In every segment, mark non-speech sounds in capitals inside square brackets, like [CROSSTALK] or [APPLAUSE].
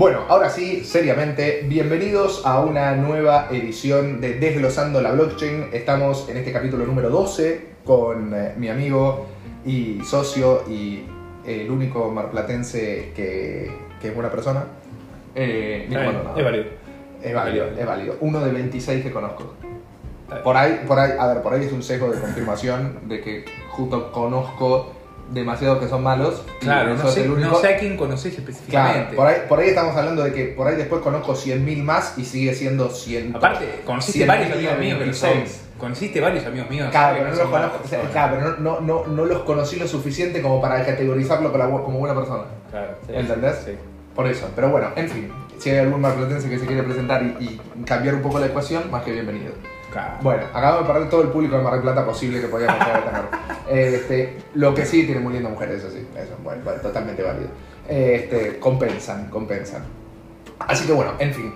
Bueno, ahora sí, seriamente, bienvenidos a una nueva edición de Desglosando la Blockchain. Estamos en este capítulo número 12 con eh, mi amigo y socio y el único marplatense que, que es buena persona. Eh, Nico Está bien, Maldonado. es válido. Es válido, es válido. Uno de 26 que conozco. Por ahí, por ahí, a ver, por ahí es un sesgo de confirmación de que justo conozco demasiados que son malos. Claro, no sé, no sé a quién conocés Claro, específicamente. por ahí, por ahí estamos hablando de que por ahí después conozco 100.000 más y sigue siendo 100. Aparte, conociste 100.000 varios amigos míos que son. 26. Conociste varios amigos míos. Claro, pero no, los conozco, o sea, claro, pero no, no, no, los conocí lo suficiente como para categorizarlo como, la- como buena persona. Claro, sí, ¿Entendés? Sí. Por eso, pero bueno, en fin, si hay algún marplatense que se quiere presentar y, y cambiar un poco la ecuación, más que bienvenido. Claro. Bueno, acabamos de perder todo el público de Mar del Plata posible que podíamos tener. [LAUGHS] Este, lo que sí, tiene muy lindas mujeres, eso sí, eso, bueno, bueno, totalmente válido. Este, compensan, compensan. Así que bueno, en fin.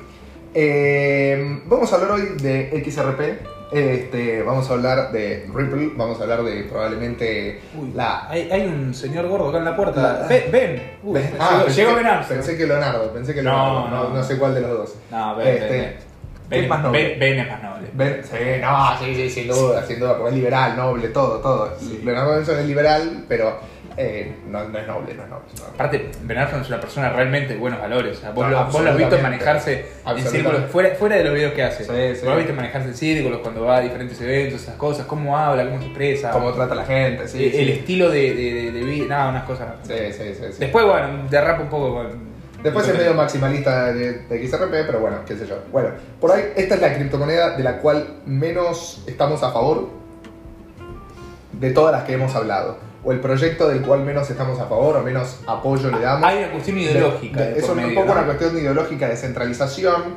Eh, vamos a hablar hoy de XRP. Este, vamos a hablar de Ripple, vamos a hablar de probablemente Uy, la... hay, hay un señor gordo acá en la puerta. Ven, ven. Uy, Ven- llegó, ah, pensé llegó que- Ben Armstrong. Pensé que Leonardo, pensé que No, Leonardo, no, no. no sé cuál de los dos. No, ven, Este, ven, ven. ¿qué Ben, más noble? Ben- Ben es más noble. Sí, no, sí, sí, sin duda, sin duda, porque es liberal, noble, todo, todo. Leonardo Benson es liberal, pero eh, no, no es noble, no es noble. no. Aparte, Ben Armstrong es una persona realmente de buenos valores. O sea, vos, No, lo, vos lo has visto manejarse en círculos, fuera, fuera de los videos que hace. Sí, sí. Vos lo has visto manejarse en círculos cuando va a diferentes eventos, esas cosas, cómo habla, cómo se expresa. Cómo trata a la gente, sí. el, sí. estilo de, de, de, de vida, nada, unas cosas. Sí, sí, sí, sí. Después, bueno, derrapa un poco con. Después es medio maximalista de, de XRP, pero bueno, qué sé yo. Bueno, por ahí esta es la criptomoneda de la cual menos estamos a favor de todas las que hemos hablado. O el proyecto del cual menos estamos a favor o menos apoyo le damos. Hay una cuestión ideológica. De- de- es un medio, poco ¿no? una cuestión ideológica de centralización,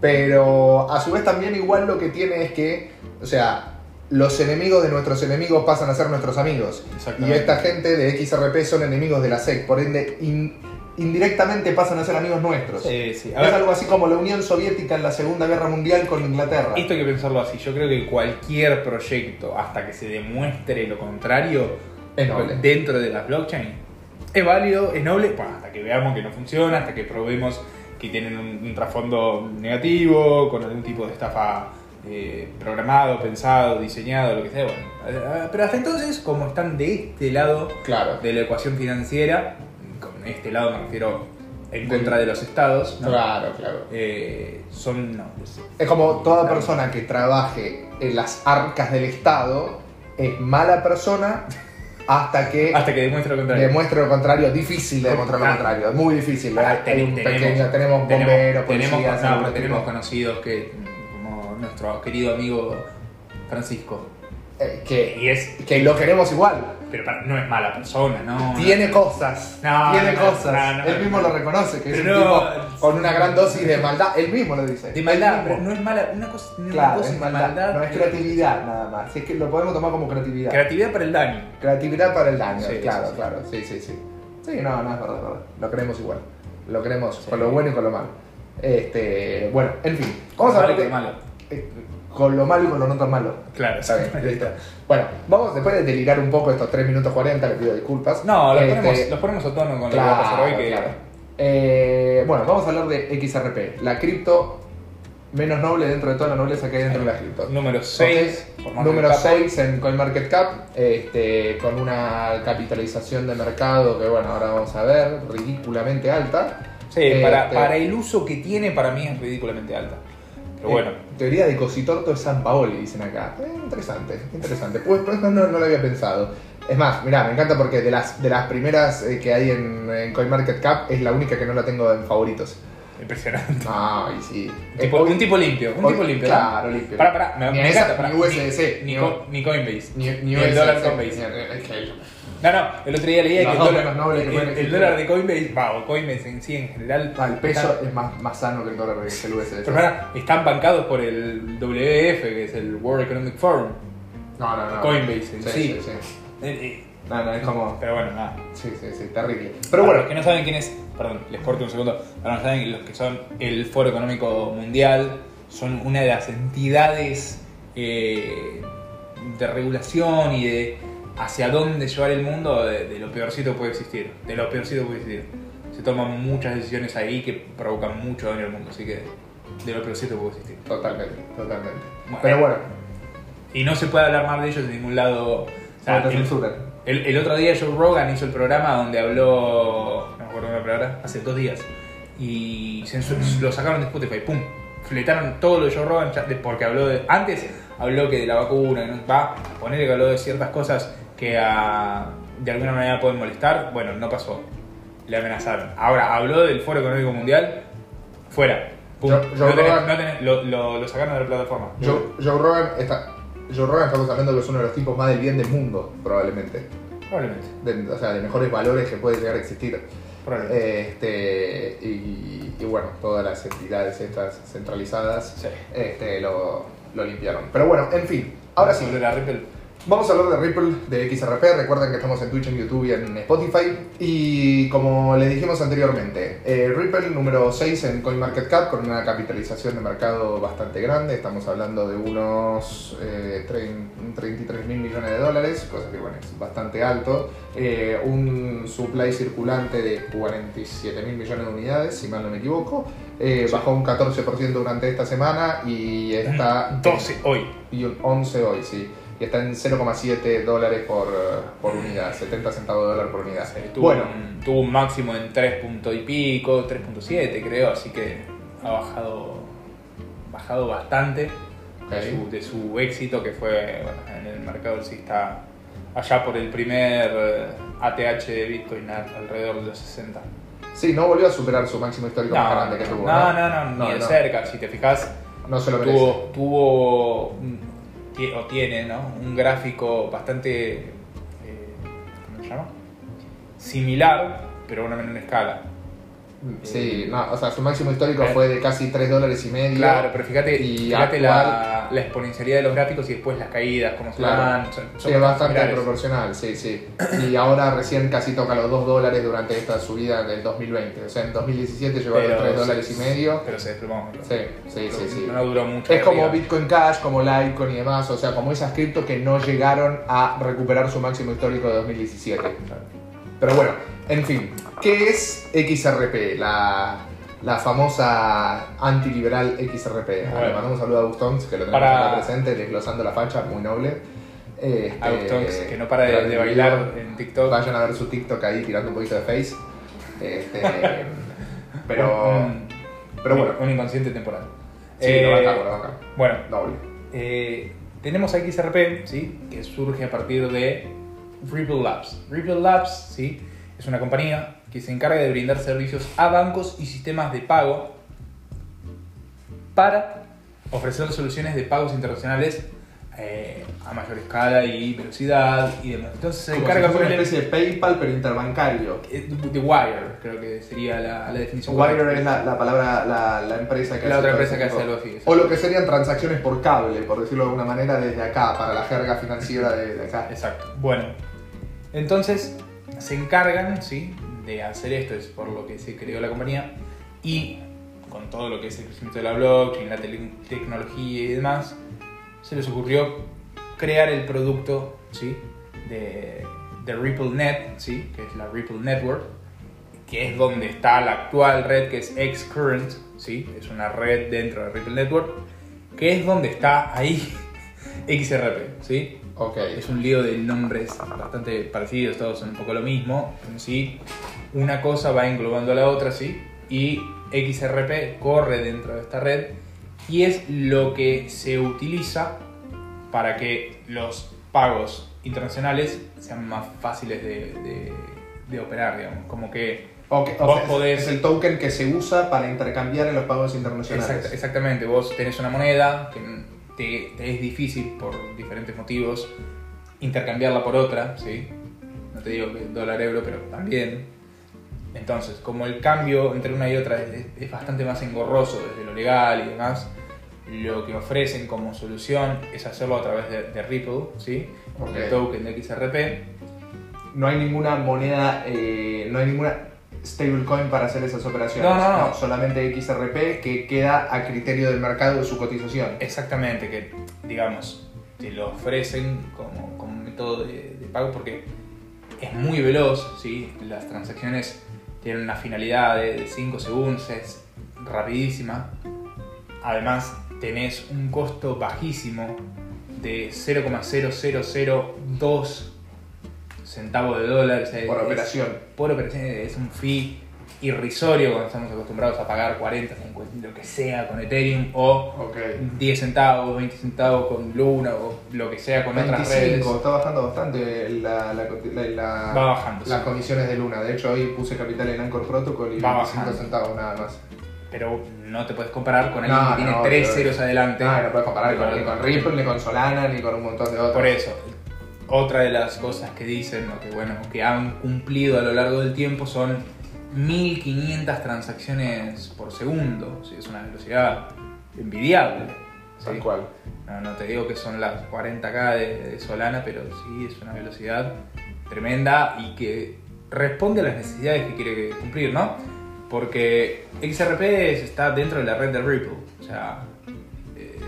pero a su vez también igual lo que tiene es que, o sea, los enemigos de nuestros enemigos pasan a ser nuestros amigos. Y esta gente de XRP son enemigos de la SEC, por ende in- indirectamente pasan a ser amigos nuestros. Sí, sí. A Es ver, algo así como la Unión Soviética en la Segunda Guerra Mundial con Inglaterra. esto hay que pensarlo así. Yo creo que cualquier proyecto, hasta que se demuestre lo contrario, dentro de las blockchain, es válido, es noble, bueno, hasta que veamos que no funciona, hasta que probemos que tienen un, un trasfondo negativo, con algún tipo de estafa eh, programado, pensado, diseñado, lo que sea. Bueno, eh, pero hasta entonces, como están de este lado Claro. de la ecuación financiera, este lado me refiero en contra de los estados, ¿no? Claro, claro. Eh, son nobles. Es como toda persona que trabaje en las arcas del Estado es mala persona hasta que [LAUGHS] Hasta que demuestre lo contrario. demuestre lo contrario. Difícil de demostrar lo Ah. contrario, es muy difícil. Ah, Hay ten- un pequeño- tenemos bomberos, tenemos, policías, no, algún pero tenemos conocidos que, como nuestro querido amigo Francisco, eh, que, y es, que lo queremos igual. Pero para- no es mala persona, ¿no? Tiene cosas, No, tiene no, cosas. no, no. Él mismo lo reconoce, que es un tipo con una gran dosis de maldad. Él mismo lo dice. De maldad, pero no es mala, una cosa, una Claro, cosa es es maldad. No es eh, creatividad nada más. Si es que lo podemos tomar como creatividad. Creatividad para el daño. Creatividad para el daño, Sí, claro, sí, sí. claro. Sí, sí, sí. Sí, no, no, es verdad, es verdad. Lo queremos igual. Lo queremos Sí. con lo bueno y con lo malo. Este, bueno, en fin. Vamos a ver y malo. Con lo malo y con lo no tan malo. Claro, bien, listo. Bueno, vamos, después de delirar un poco estos 3 minutos 40, le pido disculpas. No, los, Este, ponemos, los ponemos a tono con lo que va a pasar Claro, hoy. Que, claro. Eh, bueno, vamos a hablar de XRP, la cripto menos noble dentro de toda la nobleza que hay dentro de las criptos. Número 6. Número 6 en CoinMarketCap, este, con una capitalización de mercado que, bueno, ahora vamos a ver, ridículamente alta. Sí, para, Este, para el uso que tiene, para mí es ridículamente alta. Pero bueno, eh, teoría de Cositorto de San Paoli, dicen acá. Eh, interesante, interesante. Pues, pues no, no, no lo había pensado. Es más, mirá, me encanta porque de las, de las primeras eh, que hay en, en CoinMarketCap es la única que no la tengo en favoritos. impresionante. Ay, sí. Un tipo, un tipo limpio, un hoy- tipo limpio. ¿no? Claro, limpio. Pará, pará, me, Ni me esa, encanta. pará. ni USDC, Ni, ni- Co- ni Coinbase. Ni, ni, Ni el USDC, dólar Coinbase. ni- No, no, el otro día leía que el dólar, nobles que el- dólar de Coinbase, va, o Coinbase en sí en general. Ah, el peso están- es más, más sano que el dólar que el USDC. pero pará, están bancados por el WEF, que es el World Economic Forum. No, no, no. Coinbase en Sí, sí. sí, sí. Eh, eh, No, no, es como. Pero bueno, nada. Sí, sí, sí, terrible. Pero bueno, los que no saben quién es, perdón, les corto un segundo. Para no saben, los que son el Foro Económico Mundial son una de las entidades eh, de regulación y de hacia dónde llevar el mundo de, de lo peorcito puede existir. De lo peorcito puede existir. se toman muchas decisiones ahí que provocan mucho daño al mundo. Así que de lo peorcito puede existir. Totalmente, totalmente. Bueno, Pero eh, bueno, Y no se puede hablar mal de ellos de ningún lado. O sea, el, el- el otro día Joe Rogan hizo el programa donde habló, no me acuerdo la palabra, hace dos días. Y censu- lo sacaron de Spotify, ¡pum! Fletaron todo lo de Joe Rogan porque habló de... Antes habló que de la vacuna, va a poner que habló de ciertas cosas que a- de alguna manera pueden molestar. Bueno, no pasó. Le amenazaron. Ahora, habló del Foro Económico Mundial, fuera. Pum. Joe- No tenés- Rogan- no tenés- lo, lo- lo sacaron de la plataforma. Joe, Joe Rogan está. Joe Rogan estamos hablando que es uno de los tipos más del bien del mundo, probablemente. Probablemente. De- o sea, de mejores valores que puede llegar a existir. Probablemente. Este, y, y bueno, todas las entidades estas centralizadas Sí. este, lo, lo limpiaron. Pero bueno, en fin, ahora sí. La Ripple. Vamos a hablar de Ripple, de XRP. Recuerden que estamos en Twitch, en YouTube y en Spotify. Y como le dijimos anteriormente, eh, Ripple número 6 en CoinMarketCap con una capitalización de mercado bastante grande. Estamos hablando de unos eh, trein- 33 mil millones de dólares, cosa que bueno, es bastante alto. Eh, un supply circulante de 47 mil millones de unidades, si mal no me equivoco. Eh, Bajó un 14% durante esta semana y está... 12 hoy. Y un 11 hoy, sí. Está en 0,7 dólares por, eh, por unidad, 70 centavos de dólar por unidad. Tuvo, Bueno, un, tuvo un máximo en 3 punto y pico, 3.7 creo, así que ha bajado, bajado bastante de, su, de su éxito que fue bueno, en el mercado está allá por el primer eh, ATH de Bitcoin alrededor de los 60. sí, no volvió a superar su máximo histórico más grande que tuvo. no, no, no, No, ni de cerca, si te fijas, No se lo merece. tuvo, tuvo o tiene un gráfico bastante, eh, ¿cómo se llama? Similar, pero a una menor escala. Sí, no, o sea, su máximo histórico fue de casi 3 dólares y medio. Claro, pero fíjate, Y fíjate actual- la, la exponencialidad de los gráficos y después las caídas, cómo se Claro. dan. Son, son Sí, es bastante similares. proporcional, sí, sí. Y ahora recién casi toca los 2 dólares durante esta subida del 2020. O sea, en 2017 llegó a los Pero 3 se- dólares y medio. Pero se desplomó. Sí, sí, sí, sí. No duró mucho. Es como arriba. Bitcoin Cash, como Litecoin y demás, o sea, como esas criptos que no llegaron a recuperar su máximo histórico de 2017. Pero bueno, en fin, ¿qué es XRP? La, la famosa antiliberal XRP. Bueno. Le mandamos un saludo a Gustons, que lo tenemos Para- acá presente, desglosando la facha, muy noble. Este, A Gustonks, que no para de, de bailar en TikTok. Vayan a ver su TikTok ahí tirando un poquito de face. Este, [LAUGHS] pero, pero bueno, Un inconsciente temporal. sí, Eh, lo bancamos, lo bancamos. Bueno, Noble. eh, tenemos a XRP, ¿sí? que surge a partir de Ripple Labs. Ripple Labs ¿sí? es una compañía que se encarga de brindar servicios a bancos y sistemas de pago para ofrecer soluciones de pagos internacionales eh, a mayor escala y velocidad y demás. Entonces se Como encarga si fuera una especie de PayPal, pero interbancario. eh, de Wire, creo que sería la, la definición. Wire correcta. es la, la palabra, la, la empresa que La hace otra empresa que hace algo así. O lo que serían transacciones por cable, por decirlo de alguna manera, desde acá, para la jerga financiera de, de acá. Exacto. Bueno, entonces se encargan, ¿sí? De hacer esto, es por lo que se creó la compañía. Y con todo lo que es el crecimiento de la blockchain, la tecnología y demás, se les ocurrió crear el producto, ¿sí? De, de RippleNet, ¿sí? Que es la Ripple Network, que es donde está la actual red, que es Xcurrent, ¿sí? Es una red dentro de Ripple Network, que es donde está ahí [LAUGHS] XRP, ¿sí? Ok. Es un lío de nombres bastante parecidos, todos son un poco lo mismo. En sí, una cosa va englobando a la otra, ¿sí? Y XRP corre dentro de esta red y es lo que se utiliza para que los pagos internacionales sean más fáciles de, de- de operar, digamos. Como que Ok, o Vos sea, es- podés- Es el token que se usa para intercambiar en los pagos internacionales. Exact- exactamente, vos tenés una moneda que te, te es difícil por diferentes motivos intercambiarla por otra, ¿sí? No te digo que dólar euro, pero también. Entonces, como el cambio entre una y otra es, es bastante más engorroso desde lo legal y demás, lo que ofrecen como solución es hacerlo a través de, de Ripple, ¿sí? Ok. El token de XRP. No hay ninguna moneda, eh, no hay ninguna stablecoin para hacer esas operaciones. No, no, no. solamente XRP que queda a criterio del mercado de su cotización. Exactamente, que digamos, te lo ofrecen como, como método de, de pago porque es muy veloz, ¿sí? las transacciones tiene una finalidad de 5 segundos, es rapidísima. Además, tenés un costo bajísimo de 0,0002 centavos de dólar. o sea, Por es- operación. Por operación es un fee irrisorio cuando estamos acostumbrados a pagar 40, 50, lo que sea con Ethereum o Ok. 10 centavos, 20 centavos con Luna o lo que sea con otras redes. 25, está bajando bastante la, la, la- la- Va bajando. las sí. comisiones de Luna. De hecho, hoy puse capital en Anchor Protocol y Va 25 bajando. centavos nada más. Pero no te puedes comparar con alguien No, que tiene no, 3 pero- ceros adelante. No, no puedes comparar Y con, ni con Ripple, ni con Solana, ni con un montón de otros. Por eso, otra de las cosas que dicen, o que bueno, que han cumplido a lo largo del tiempo son 1500 transacciones por segundo. Sí, es una velocidad envidiable. ¿sí? Tal cual. No, no te digo que son las 40k de, de Solana, pero sí es una velocidad tremenda y que responde a las necesidades que quiere cumplir, ¿no? Porque XRP es- está dentro de la red de Ripple, o sea,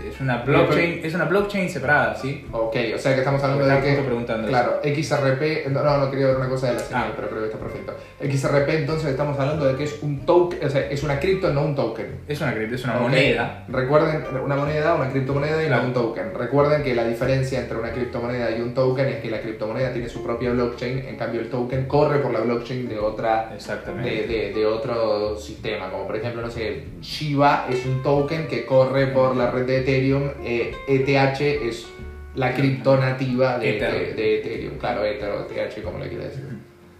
es una blockchain, es una blockchain separada, ¿sí? Ok, o sea que estamos hablando de que. preguntando claro, XRP. No, no, no quería ver una cosa de la señal, Ah. pero creo que está perfecto. XRP, entonces estamos hablando de que es un token, o sea, es una cripto, no un token. Es una cripto, es una moneda. Recuerden, una moneda, una criptomoneda y Claro. no un token. Recuerden que la diferencia entre una criptomoneda y un token es que la criptomoneda tiene su propia blockchain, en cambio el token corre por la blockchain de otra Exactamente. de, de- de otro sistema, como por ejemplo, no sé, Shiba es un token que corre por la red de Ethereum, eh, ETH es la cripto nativa de, de- de Ethereum, claro, Ether o ETH, como le quiera decir.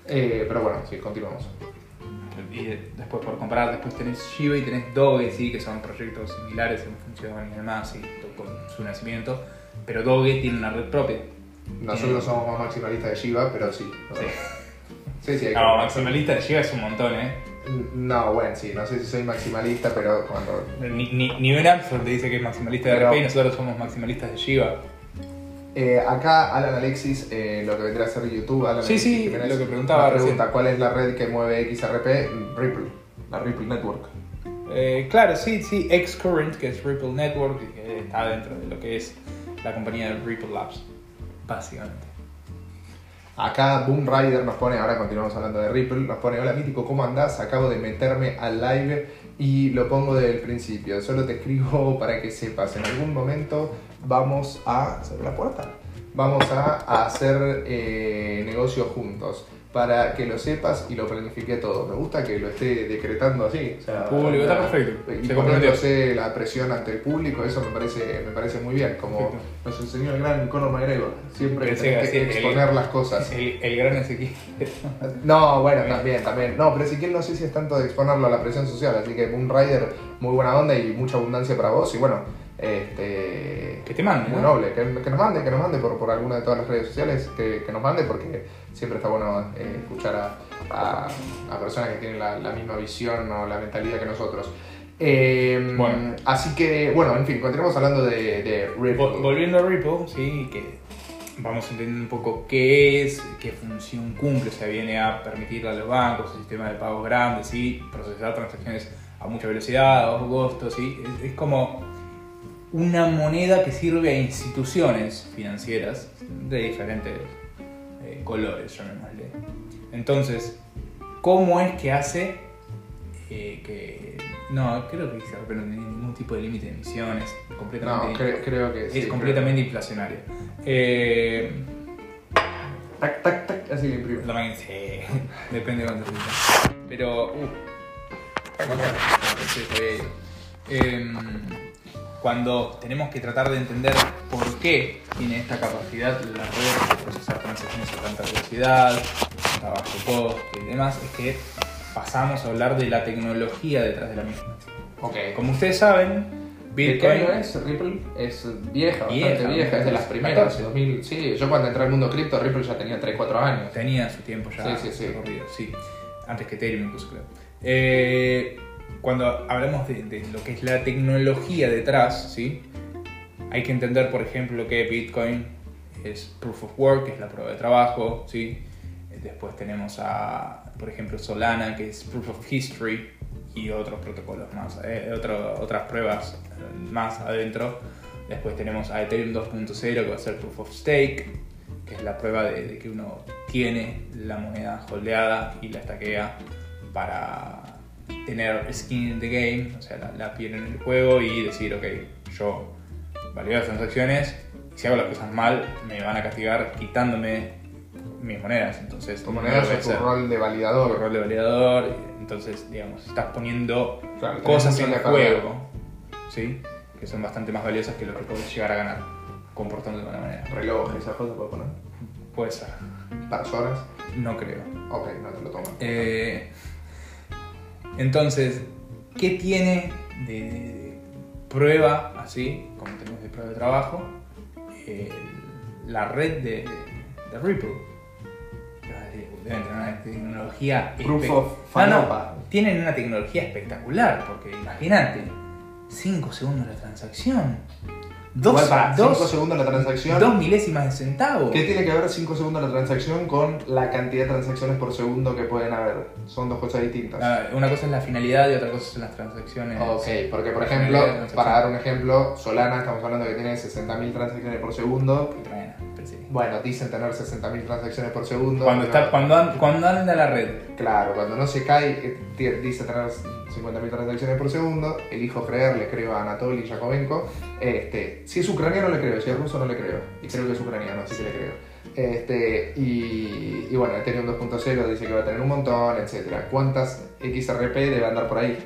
Eh, pero bueno, sí, continuamos. Y de- después por comparar, después tenés Shiba y tenés Doge, sí, que son proyectos similares en función y demás, sí, con su nacimiento. Pero Doge tiene una red propia. Nosotros somos más maximalistas de Shiba, pero sí. Sí. Sí, sí, hay que- No, maximalista de Shiba es un montón, ¿eh? No, bueno, sí, no sé si soy maximalista, pero cuando... Ni, ni, ni Ben Armstrong te dice que es maximalista de RP y nosotros somos maximalistas de Shiba. Eh, acá Alan Alexis, eh, lo que vendría a ser YouTube, Alan Sí, Alexis sí, Jiménez, lo que preguntaba pregunta cuál es la red que mueve XRP, Ripple, la Ripple Network. Eh, claro, sí, sí, Xcurrent, que es Ripple Network, que está dentro de lo que es la compañía de Ripple Labs, básicamente. Acá Boom Rider nos pone, ahora continuamos hablando de Ripple, nos pone, hola mítico, ¿cómo andás? Acabo de meterme al live y lo pongo desde el principio. Solo te escribo [LAUGHS] para que sepas, en algún momento vamos a... ¿Se la puerta? Vamos a, a hacer eh, negocios juntos. Para que lo sepas y lo planifique todo. Me gusta que lo esté decretando así. O sea, El público está perfecto. Y Se poniéndose la presión ante el público, eso me parece, me parece muy bien. Como Perfecto. nos enseñó el gran Conor McGregor. Siempre tenés que exponer el- las cosas. El, el gran Ezequiel. [LAUGHS] No, bueno, también, también. No, pero Ezequiel no sé si es tanto de exponerlo a la presión social, así que Moon Rider, muy buena onda y mucha abundancia para vos. Y bueno, este. Que te mande, Muy ¿no? noble, que, que nos mande, que nos mande por, por alguna de todas las redes sociales, que, que nos mande porque siempre está bueno eh, escuchar a, a- a personas que tienen la, la misma visión o la mentalidad que nosotros. Eh, Bueno. Así que, bueno, en fin, continuamos hablando de, de Ripple. Vol- Volviendo a Ripple, sí, que vamos entendiendo un poco qué es, qué función cumple, o sea, viene a permitirle a los bancos, el sistema de pagos grandes, sí, procesar transacciones a mucha velocidad, a bajo costo, sí, es, es como una moneda que sirve a instituciones financieras de diferentes eh, colores, llamémosle. Entonces, ¿cómo es que hace eh, que... No, creo que XRP no tiene ningún tipo de límite de emisiones, completamente... No, cre- creo que sí. es completamente inflacionario. Eh, Tac, tac, tac, así le imprime. la sí, [LAUGHS] depende de cuánto se. Pero, uh, sí, sí. Cuando tenemos que tratar de entender por qué tiene esta capacidad la red de procesar transacciones a tanta velocidad, a bajo costo y demás, es que pasamos a hablar de la tecnología detrás de la misma. Ok. Como ustedes saben, ¿De Bitcoin año es Ripple? Es vieja, bastante Vieja, vieja, es de las 2014. primeras. 2000, sí, yo cuando entré al mundo cripto, Ripple ya tenía 3-4 años. tenía su tiempo ya Sí, sí, sí. recorrido, sí. Antes que Ethereum incluso creo. Eh, cuando hablamos de, de lo que es la tecnología detrás, ¿sí? Hay que entender, por ejemplo, que Bitcoin es Proof of Work, que es la prueba de trabajo, ¿sí? Después tenemos a, por ejemplo, Solana, que es Proof of History y otros protocolos más, eh, otro- otras pruebas eh, más adentro. Después tenemos a Ethereum 2.0, que va a ser Proof of Stake, que es la prueba de, de que uno tiene la moneda holdeada y la estaquea para tener skin in the game, o sea, la, la piel en el juego y decir, ok, yo valido las transacciones si hago las cosas mal, me van a castigar quitándome mis monedas. Entonces, Tu moneda es tu rol de Tu validador. rol de validador, entonces, digamos, estás poniendo Claro, cosas en el juego, ¿sí? Que son bastante más valiosas que lo que puedes llegar a ganar comportándote de una manera. Reloj, esas cosas puedo poner. Puede ser, Personas. no creo. Ok, no te lo toman. Eh, entonces, ¿qué tiene de, de prueba, así, como tenemos de prueba de trabajo, la red de, de Ripple? Deben tener una tecnología Proof of No, tienen una tecnología espectacular, porque imagínate, 5 segundos la transacción, Igual para 5 2 segundos la transacción. dos milésimas de centavo. ¿Qué tiene que ver 5 segundos la transacción con la cantidad de transacciones por segundo que pueden haber? Son dos cosas distintas. Ah, Una cosa es la finalidad y otra cosa son las transacciones. Ok, porque por ejemplo, para dar un ejemplo, Solana estamos hablando que tiene 60.000 transacciones por segundo. Bueno, pero sí. Bueno, dicen tener 60.000 transacciones por segundo. Cuando, está, cuando, an- cuando anda la red. Claro, cuando no se cae, eh, dice tener 50.000 transacciones por segundo, elijo creer, le creo a Anatoly Yakovenko. Este, si es ucraniano le creo, si es ruso no le creo. Y creo que es ucraniano, así que le creo. Este, y, y bueno, Ethereum 2.0 dice que va a tener un montón, etc. ¿Cuántas XRP debe andar por ahí?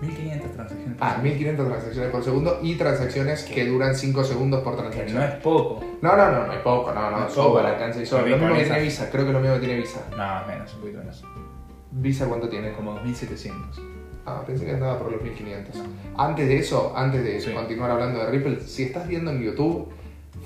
1500 transacciones. Ah, 1500 transacciones por segundo y transacciones que duran 5 segundos por que transacción. no es poco. No, no, no, no es poco, no, no, No sobra, alcanza y sobra. Lo mismo que tiene Visa, creo que lo mismo que tiene Visa. No, menos, un poquito menos. ¿Visa cuánto tiene? Como 2700. Ah, pensé que andaba por los 1500. Antes de eso, antes de Sí. continuar hablando de Ripple, si estás viendo en YouTube,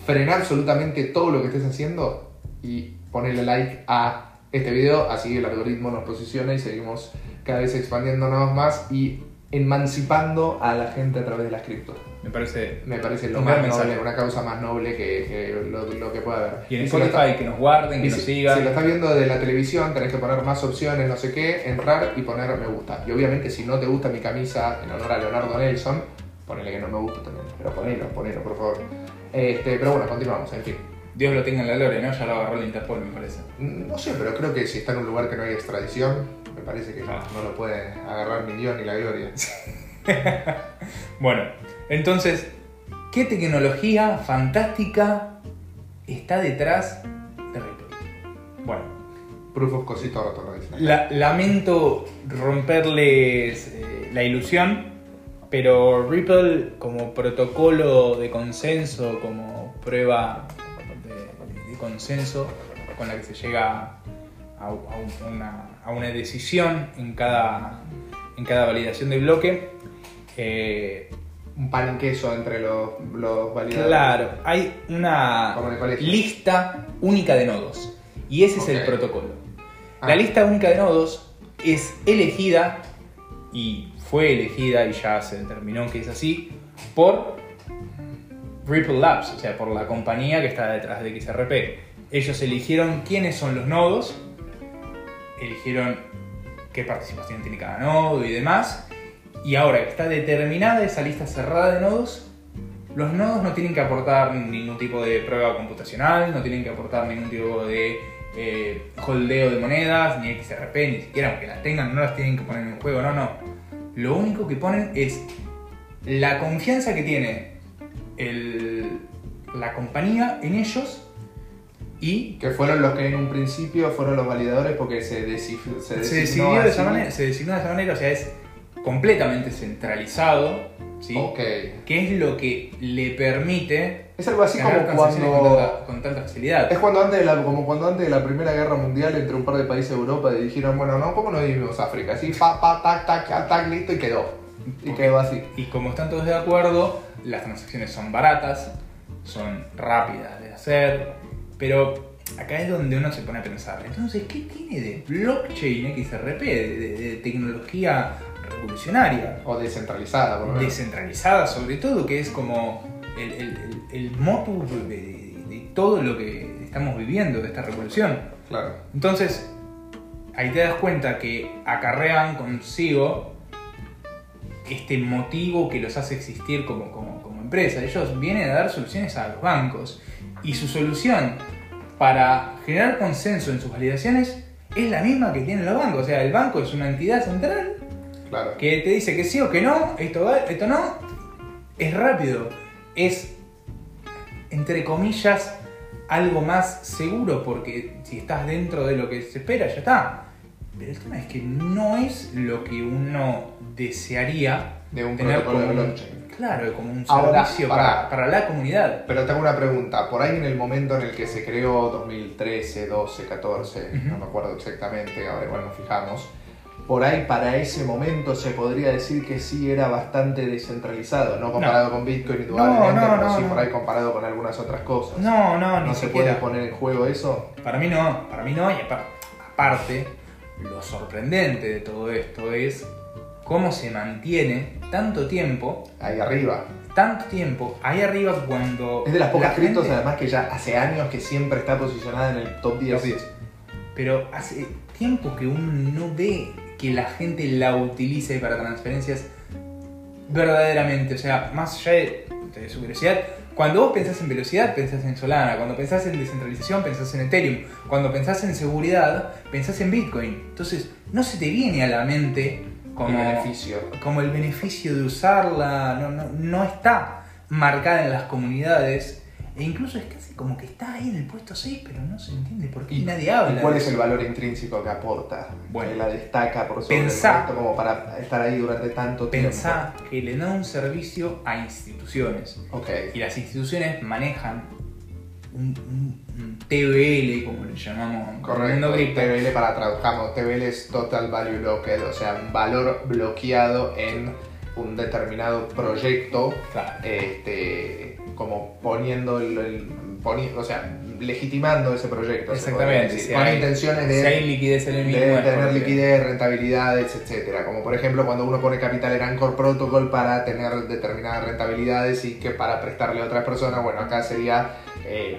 frena absolutamente todo lo que estés haciendo y ponle like a este video, así el algoritmo nos posiciona y seguimos cada vez expandiéndonos más y emancipando a la gente a través de las criptos. Me parece. Me parece lo más noble, una causa más noble que, que lo, lo que pueda haber. Y en si Spotify está- que nos guarden, que y nos si, sigan. si lo estás viendo de la televisión, tenés que poner más opciones, no sé qué, entrar y poner me gusta. Y obviamente, si no te gusta mi camisa en honor a Leonardo Nelson, ponele que no me gusta también. Pero ponelo, ponelo, por favor. Este, pero bueno, continuamos, en fin. Dios lo tenga en la gloria, ¿no? Ya lo agarró el Interpol, me parece. Mm, No sé, pero creo que si está en un lugar que no hay extradición, me parece que no, Ah. no lo puede agarrar ni Dios ni la gloria. [LAUGHS] Bueno, entonces, ¿qué tecnología fantástica está detrás de Ripple? Bueno, Proof of cosito roto, lo dicen. La- lamento romperles eh, la ilusión, pero Ripple como protocolo de consenso, como prueba de, de consenso con la que se llega a, a un- una, a una decisión en cada, en cada validación de bloque, eh, Un pan en queso entre los, los validadores. Claro, hay una lista única de nodos y ese es el protocolo. Ah. La lista única de nodos es elegida y fue elegida y ya se determinó que es así por Ripple Labs, o sea, por la compañía que está detrás de XRP. Ellos eligieron quiénes son los nodos, eligieron qué participación tiene cada nodo y demás. Y ahora que está determinada esa lista cerrada de nodos, los nodos no tienen que aportar ningún tipo de prueba computacional, no tienen que aportar ningún tipo de eh, holdeo de monedas, ni XRP, ni siquiera aunque las tengan, no las tienen que poner en juego, no, no. Lo único que ponen es la confianza que tiene la compañía en ellos y Que fueron los que en un principio fueron los validadores porque se, desif- se se decidió de esa manera, se designó de esa manera, o sea, es completamente centralizado, ¿sí? Ok. Que es lo que le permite Es algo así como transacciones con cuando... tanta, con tanta facilidad. Es cuando antes de la, como cuando antes de la Primera Guerra Mundial entre un par de países de Europa dijeron, bueno, no, ¿cómo no dividimos África? Así, pa, pa, tac, tac, tac, listo, y quedó. Y Ok. quedó así. Y como están todos de acuerdo, las transacciones son baratas, son rápidas de hacer, pero acá es donde uno se pone a pensar, entonces, ¿qué tiene de blockchain XRP, de, de- de tecnología revolucionaria? O descentralizada, por lo menos. descentralizada sobre todo, que es como el, el, el, el motus de, todo lo que estamos viviendo, de esta revolución. Claro. Entonces, ahí te das cuenta que acarrean consigo este motivo que los hace existir como, como, como empresa. Ellos vienen a dar soluciones a los bancos y su solución para generar consenso en sus validaciones es la misma que tienen los bancos. O sea, el banco es una entidad central Claro. que te dice que sí o que no, esto va, esto no. Es rápido. Es, entre comillas, algo más seguro porque si estás dentro de lo que se espera, ya está. Pero el tema es que no es lo que uno desearía De un tener protocolo como de un- blockchain. Claro, como un Ahora, servicio para, para la comunidad. Pero tengo una pregunta. Por ahí en el momento en el que se creó 2013, 12, 14, no Ujú. me acuerdo exactamente, ahora igual nos fijamos. Por ahí para ese momento se podría decir que sí era bastante descentralizado, no comparado con Bitcoin indudablemente, No, no, pero no, sí no. por ahí comparado con algunas otras cosas. No, no, ni ¿No se siquiera. puede poner en juego eso? Para mí no, para mí no, y apa- aparte, lo sorprendente de todo esto es cómo se mantiene tanto tiempo, Ahí arriba. tanto tiempo ahí arriba cuando... Es de las pocas la criptos gente- además que ya hace años que siempre está posicionada en el top 10. Top 10. Pero hace tiempo que uno no ve que la gente la utilice para transferencias verdaderamente. O sea, más allá de, de su velocidad, cuando vos pensás en velocidad, pensás en Solana. Cuando pensás en descentralización, pensás en Ethereum. Cuando pensás en seguridad, pensás en Bitcoin. Entonces, no se te viene a la mente como El beneficio. como el beneficio de usarla, no, no, no está marcada en las comunidades. E incluso es casi como que está ahí en el puesto 6, pero no se entiende por qué ¿Y- nadie habla. ¿Y cuál es el valor intrínseco que aporta? Bueno. que la destaca por sobre Pensá- el resto como para estar ahí durante tanto tiempo. Pensá que le da un servicio a instituciones. Ok. Y las instituciones manejan un TBL, como le llamamos Correcto. TBL para tradujamos. TBL es Total Value Locked, o sea, un valor bloqueado en un determinado proyecto, Claro. este, como poniendo el, el- poni- o sea, legitimando ese proyecto. Exactamente. Si con hay, intenciones de si hay liquidez en el mismo. de tener liquidez, rentabilidades, etcétera. Como por ejemplo cuando uno pone capital en Anchor Protocol para tener determinadas rentabilidades y que para prestarle a otras personas, bueno, acá sería eh,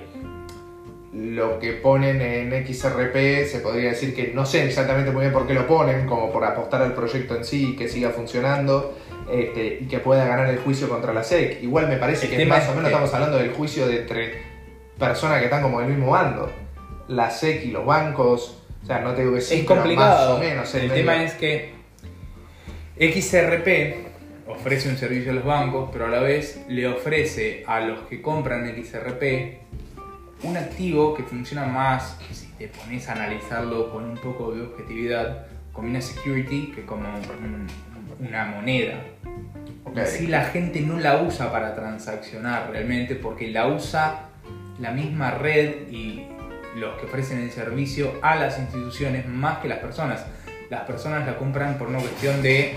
lo que ponen en XRP, se podría decir que no sé exactamente muy bien por qué lo ponen, como por apostar al proyecto en sí y que siga funcionando. este, y que pueda ganar el juicio contra la SEC. Igual me parece El que más es o menos que- estamos hablando del juicio de entre personas que están como del mismo bando. La SEC y los bancos, o sea, no te digo que sí, es pero complicado. más o menos. el en tema es que XRP ofrece un servicio a los bancos, pero a la vez le ofrece a los que compran XRP un activo que funciona más, si te pones a analizarlo con un poco de objetividad, como una security que como un- una moneda. Ok. Si la gente no la usa para transaccionar realmente, porque la usa la misma red y los que ofrecen el servicio a las instituciones más que las personas. Las personas la compran por una cuestión de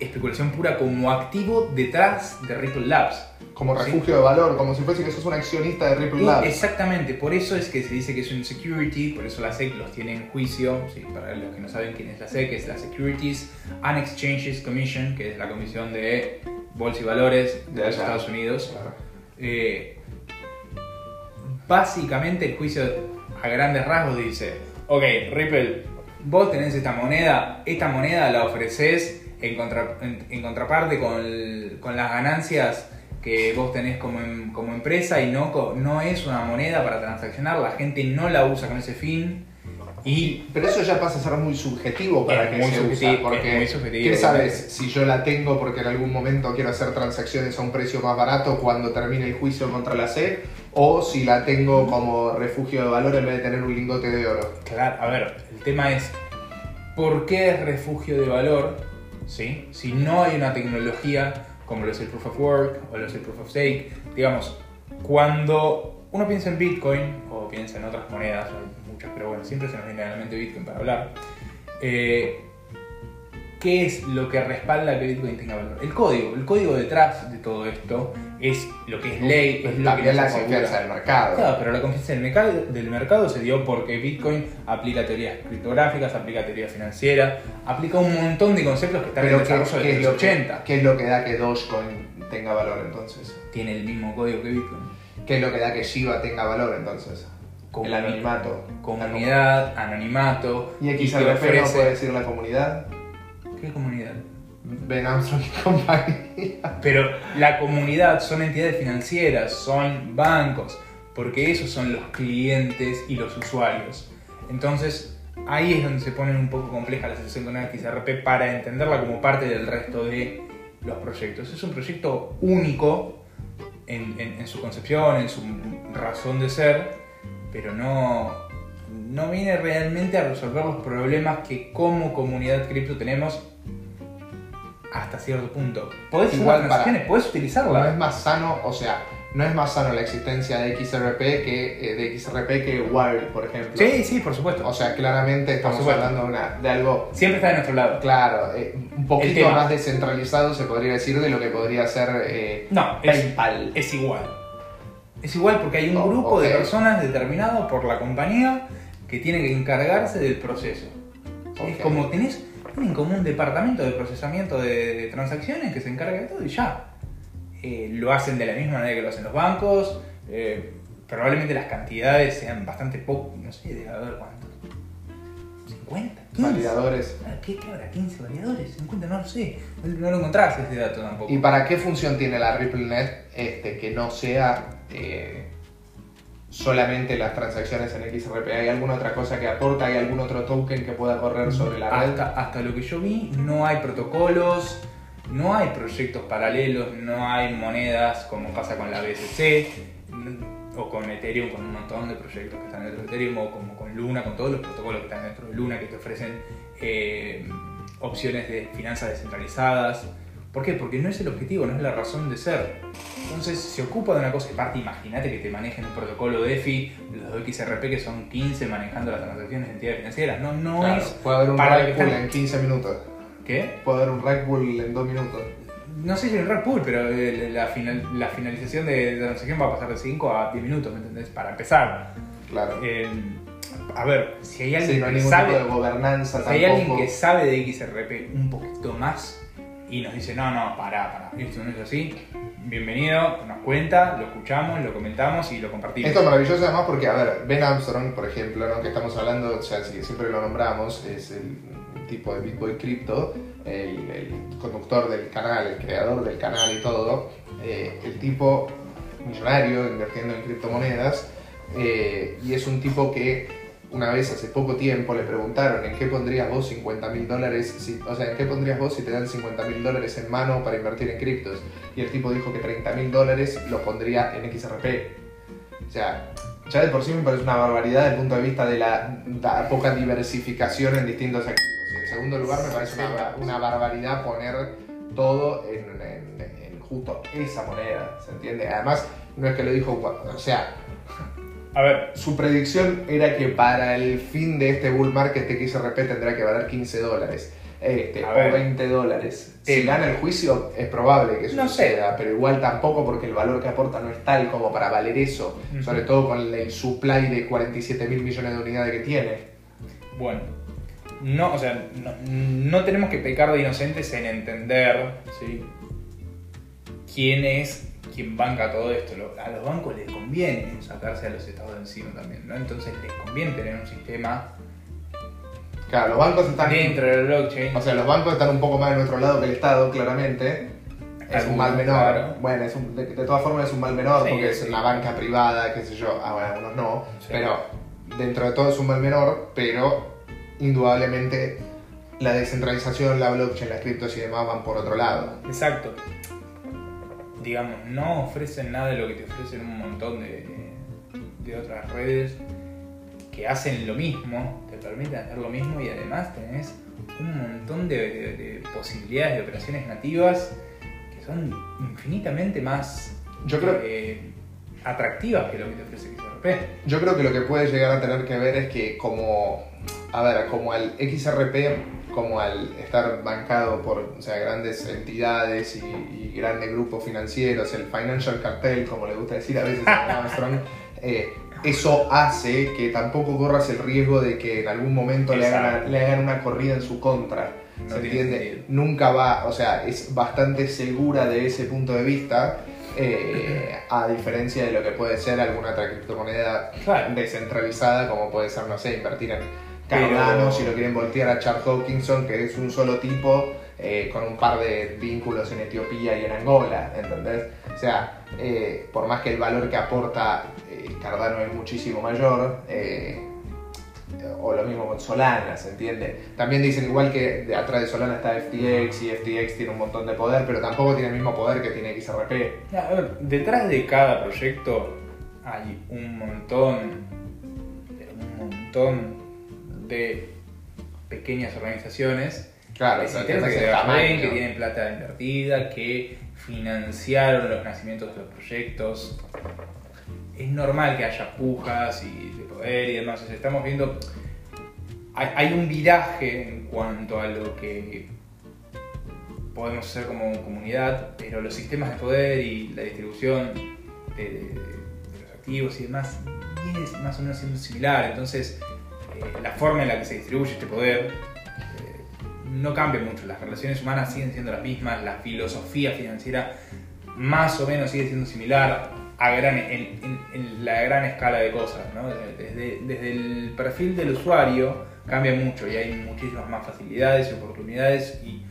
especulación pura como activo detrás de Ripple Labs. Como Sí. refugio de valor, como si fuese que sos un accionista de Ripple Labs. Exactamente, por eso es que se dice que es un security, por eso la SEC los tiene en juicio. Sí, para los que no saben quién es la SEC, es la Securities and Exchanges Commission, que es la comisión de bolsa y valores de De los. Estados Unidos. Claro. Eh, básicamente el juicio a grandes rasgos dice, ok, Ripple, vos tenés esta moneda, esta moneda la ofreces en, contra- en- en contraparte con, el- con las ganancias que vos tenés como, em- como empresa y no, no es una moneda para transaccionar, la gente no la usa con ese fin y Pero eso ya pasa a ser muy subjetivo para Es que muy se subjetivo, usa, porque es muy subjetivo, ¿quién sabe obviamente. si yo la tengo porque en algún momento quiero hacer transacciones a un precio más barato cuando termine el juicio contra la SEC o si la tengo como refugio de valor en vez de tener un lingote de oro? Claro, a ver, el tema es ¿por qué es refugio de valor? ¿Sí? Si no hay una tecnología como lo es el Proof of Work o lo es el Proof of Stake, digamos, cuando uno piensa en Bitcoin o piensa en otras monedas, hay muchas, pero bueno, siempre se nos viene a la mente Bitcoin para hablar. eh, ¿Qué es lo que respalda que Bitcoin tenga valor? El código. El código detrás de todo esto es lo que es ley, es lo que la asegura. confianza del mercado. Claro, pero la confianza del mercado, del mercado se dio porque Bitcoin aplica teorías criptográficas, aplica teoría financiera, aplica un montón de conceptos que están Pero en ¿qué, desarrollo desde es los lo que, 80. qué es lo que da que Dogecoin tenga valor entonces? Tiene el mismo código que Bitcoin. ¿Qué es lo que da que Shiba tenga valor entonces? El anonimato. Comunidad, anonimato. ¿Y que XRP no puede decir la comunidad? ¿Qué comunidad? Ben Armstrong y compañía. Pero la comunidad son entidades financieras, son bancos, porque esos son los clientes y los usuarios. Entonces, ahí es donde se pone un poco compleja la situación con XRP para entenderla como parte del resto de los proyectos. Es un proyecto único en, en- en su concepción, en su razón de ser, pero no, no viene realmente a resolver los problemas que como comunidad cripto tenemos hasta cierto punto. Podés Igual para- podés No es utilizarla. más sano, o sea, no es más sano la existencia de XRP que eh, de XRP que Wild, por ejemplo. Sí, sí, por supuesto. O sea, claramente estamos hablando de, una- de algo, Siempre está de nuestro lado. claro, eh, un poquito más descentralizado, se podría decir, de lo que podría ser eh, No, es, PayPal. es igual. Es igual porque hay un Oh, grupo de personas determinado por la compañía que tiene que encargarse del proceso. Es como tenés tienen como un departamento de procesamiento de, de transacciones que se encarga de todo y ya. Eh, lo hacen de la misma manera que lo hacen los bancos. eh, probablemente las cantidades sean bastante poco. No sé, debe haber cuántos. 50, 15. validadores. ¿Qué, ¿Qué habrá? ¿15 validadores? ¿50? No lo sé. No, no lo encontrás ese dato tampoco. ¿Y para qué función tiene la RippleNet este, que no sea eh, solamente las transacciones en XRP? ¿Hay alguna otra cosa que aporta? ¿Hay algún otro token que pueda correr sobre la red? hasta, hasta lo que yo vi, no hay protocolos, no hay proyectos paralelos, no hay monedas como pasa con la BSC o con Ethereum, con un montón de proyectos que están dentro de Ethereum, o como con Luna, con todos los protocolos que están dentro de Luna que te ofrecen eh, opciones de finanzas descentralizadas. ¿Por qué? Porque no es el objetivo, no es la razón de ser. Entonces se ocupa de una cosa, aparte imagínate que te manejen un protocolo DeFi, los XRP que son 15 manejando las transacciones de entidades financieras. No, no Claro, es puede haber un pull están- en 15 minutos. ¿Qué? Puede haber un rug pull en 2 minutos. No sé si en Red Pool, pero eh, la, final- la finalización de la transacción va a pasar de 5 a 10 minutos, ¿me entendés? Para empezar. Claro. Eh, a ver, si hay Sí, alguien no hay que sabe, de gobernanza si hay alguien que sabe de XRP un poquito más y nos dice, no, no, pará, pará, esto no es así, bienvenido, nos cuenta, lo escuchamos, lo comentamos y lo compartimos. Esto es maravilloso además porque, a ver, Ben Armstrong, por ejemplo, ¿no? que estamos hablando, o sea, si- siempre lo nombramos, es el tipo de Bitboy Crypto, el, el conductor del canal, el creador del canal y todo, eh, el tipo millonario invirtiendo en criptomonedas, eh, y es un tipo que una vez hace poco tiempo le preguntaron en qué pondrías vos 50 mil dólares, si- o sea, en qué pondrías vos si te dan 50 mil dólares en mano para invertir en criptos. Y el tipo dijo que 30 mil dólares los pondría en XRP. O sea, ya de por sí me parece una barbaridad desde el punto de vista de la, la poca diversificación en distintos activos. Y en segundo lugar, me parece una, una barbaridad poner todo en, en- en justo esa moneda, ¿se entiende? Además, no es que lo dijo, o sea, A ver, su predicción era que para el fin de este bull market XRP tendrá que valer 15 dólares. Este, o ver. 20 dólares. Si gana el juicio, es probable que eso No sé. suceda, pero igual tampoco porque el valor que aporta no es tal como para valer eso, sobre todo con el supply de 47 mil millones de unidades que tiene. Bueno, no, o sea, no, no tenemos que pecar de inocentes en entender ¿sí? quién es quien banca todo esto. A los bancos les conviene sacarse a los estados de encima también, ¿no? Entonces les conviene tener un sistema Claro, los bancos están. dentro del blockchain. O sea, los bancos están un poco más de nuestro lado que el Estado, claramente. Es un mal menor. Claro. Bueno, es un- de, de todas formas es un mal menor Sí, porque es sí. una banca privada, qué sé yo. Ah, bueno, algunos no. Sí. Pero dentro de todo es un mal menor, pero indudablemente la descentralización, la blockchain, las criptos y demás van por otro lado. Exacto. Digamos, no ofrecen nada de lo que te ofrecen un montón de, de otras redes que hacen lo mismo, te permiten hacer lo mismo y además tenés un montón de, de- de posibilidades de operaciones nativas que son infinitamente más Yo creo- eh, atractivas que lo que te ofrece XRP. Yo creo que lo que puede llegar a tener que ver es que como, a ver, como al XRP, como al estar bancado por o sea, grandes entidades y, y grandes grupos financieros, el financial cartel, como le gusta decir a veces a Armstrong, [LAUGHS] eh, eso hace que tampoco corras el riesgo de que en algún momento le hagan, Exacto. le hagan una corrida en su contra. No ¿Se entiende? sentido. Nunca va, o sea, es bastante segura de ese punto de vista, eh, a diferencia de lo que puede ser alguna otra criptomoneda Claro. descentralizada, como puede ser, no sé, invertir en Cardano, Pero- si lo quieren voltear a Charles Hawkinson, que es un solo tipo, eh, con un par de vínculos en Etiopía y en Angola, ¿entendés? O sea, eh, por más que el valor que aporta eh, Cardano es muchísimo mayor, o lo mismo con Solana, ¿se entiende? También dicen igual que de atrás de Solana está FTX y FTX tiene un montón de poder, pero tampoco tiene el mismo poder que tiene XRP. A ver, detrás de cada proyecto hay un montón, un montón de pequeñas organizaciones Claro, que que tienen plata invertida, que financiaron los nacimientos de los proyectos. Es normal que haya pujas y de poder y demás. O sea, estamos viendo. Hay, hay un viraje en cuanto a lo que podemos hacer como comunidad, pero los sistemas de poder y la distribución de, de- de los activos y demás viene más o menos siendo similar. Entonces, eh, la forma en la que se distribuye este poder eh, no cambia mucho. Las relaciones humanas siguen siendo las mismas, la filosofía financiera más o menos sigue siendo similar a gran, en, la gran escala de cosas. ¿no? Desde, desde el perfil del usuario cambia mucho y hay muchísimas más facilidades y oportunidades y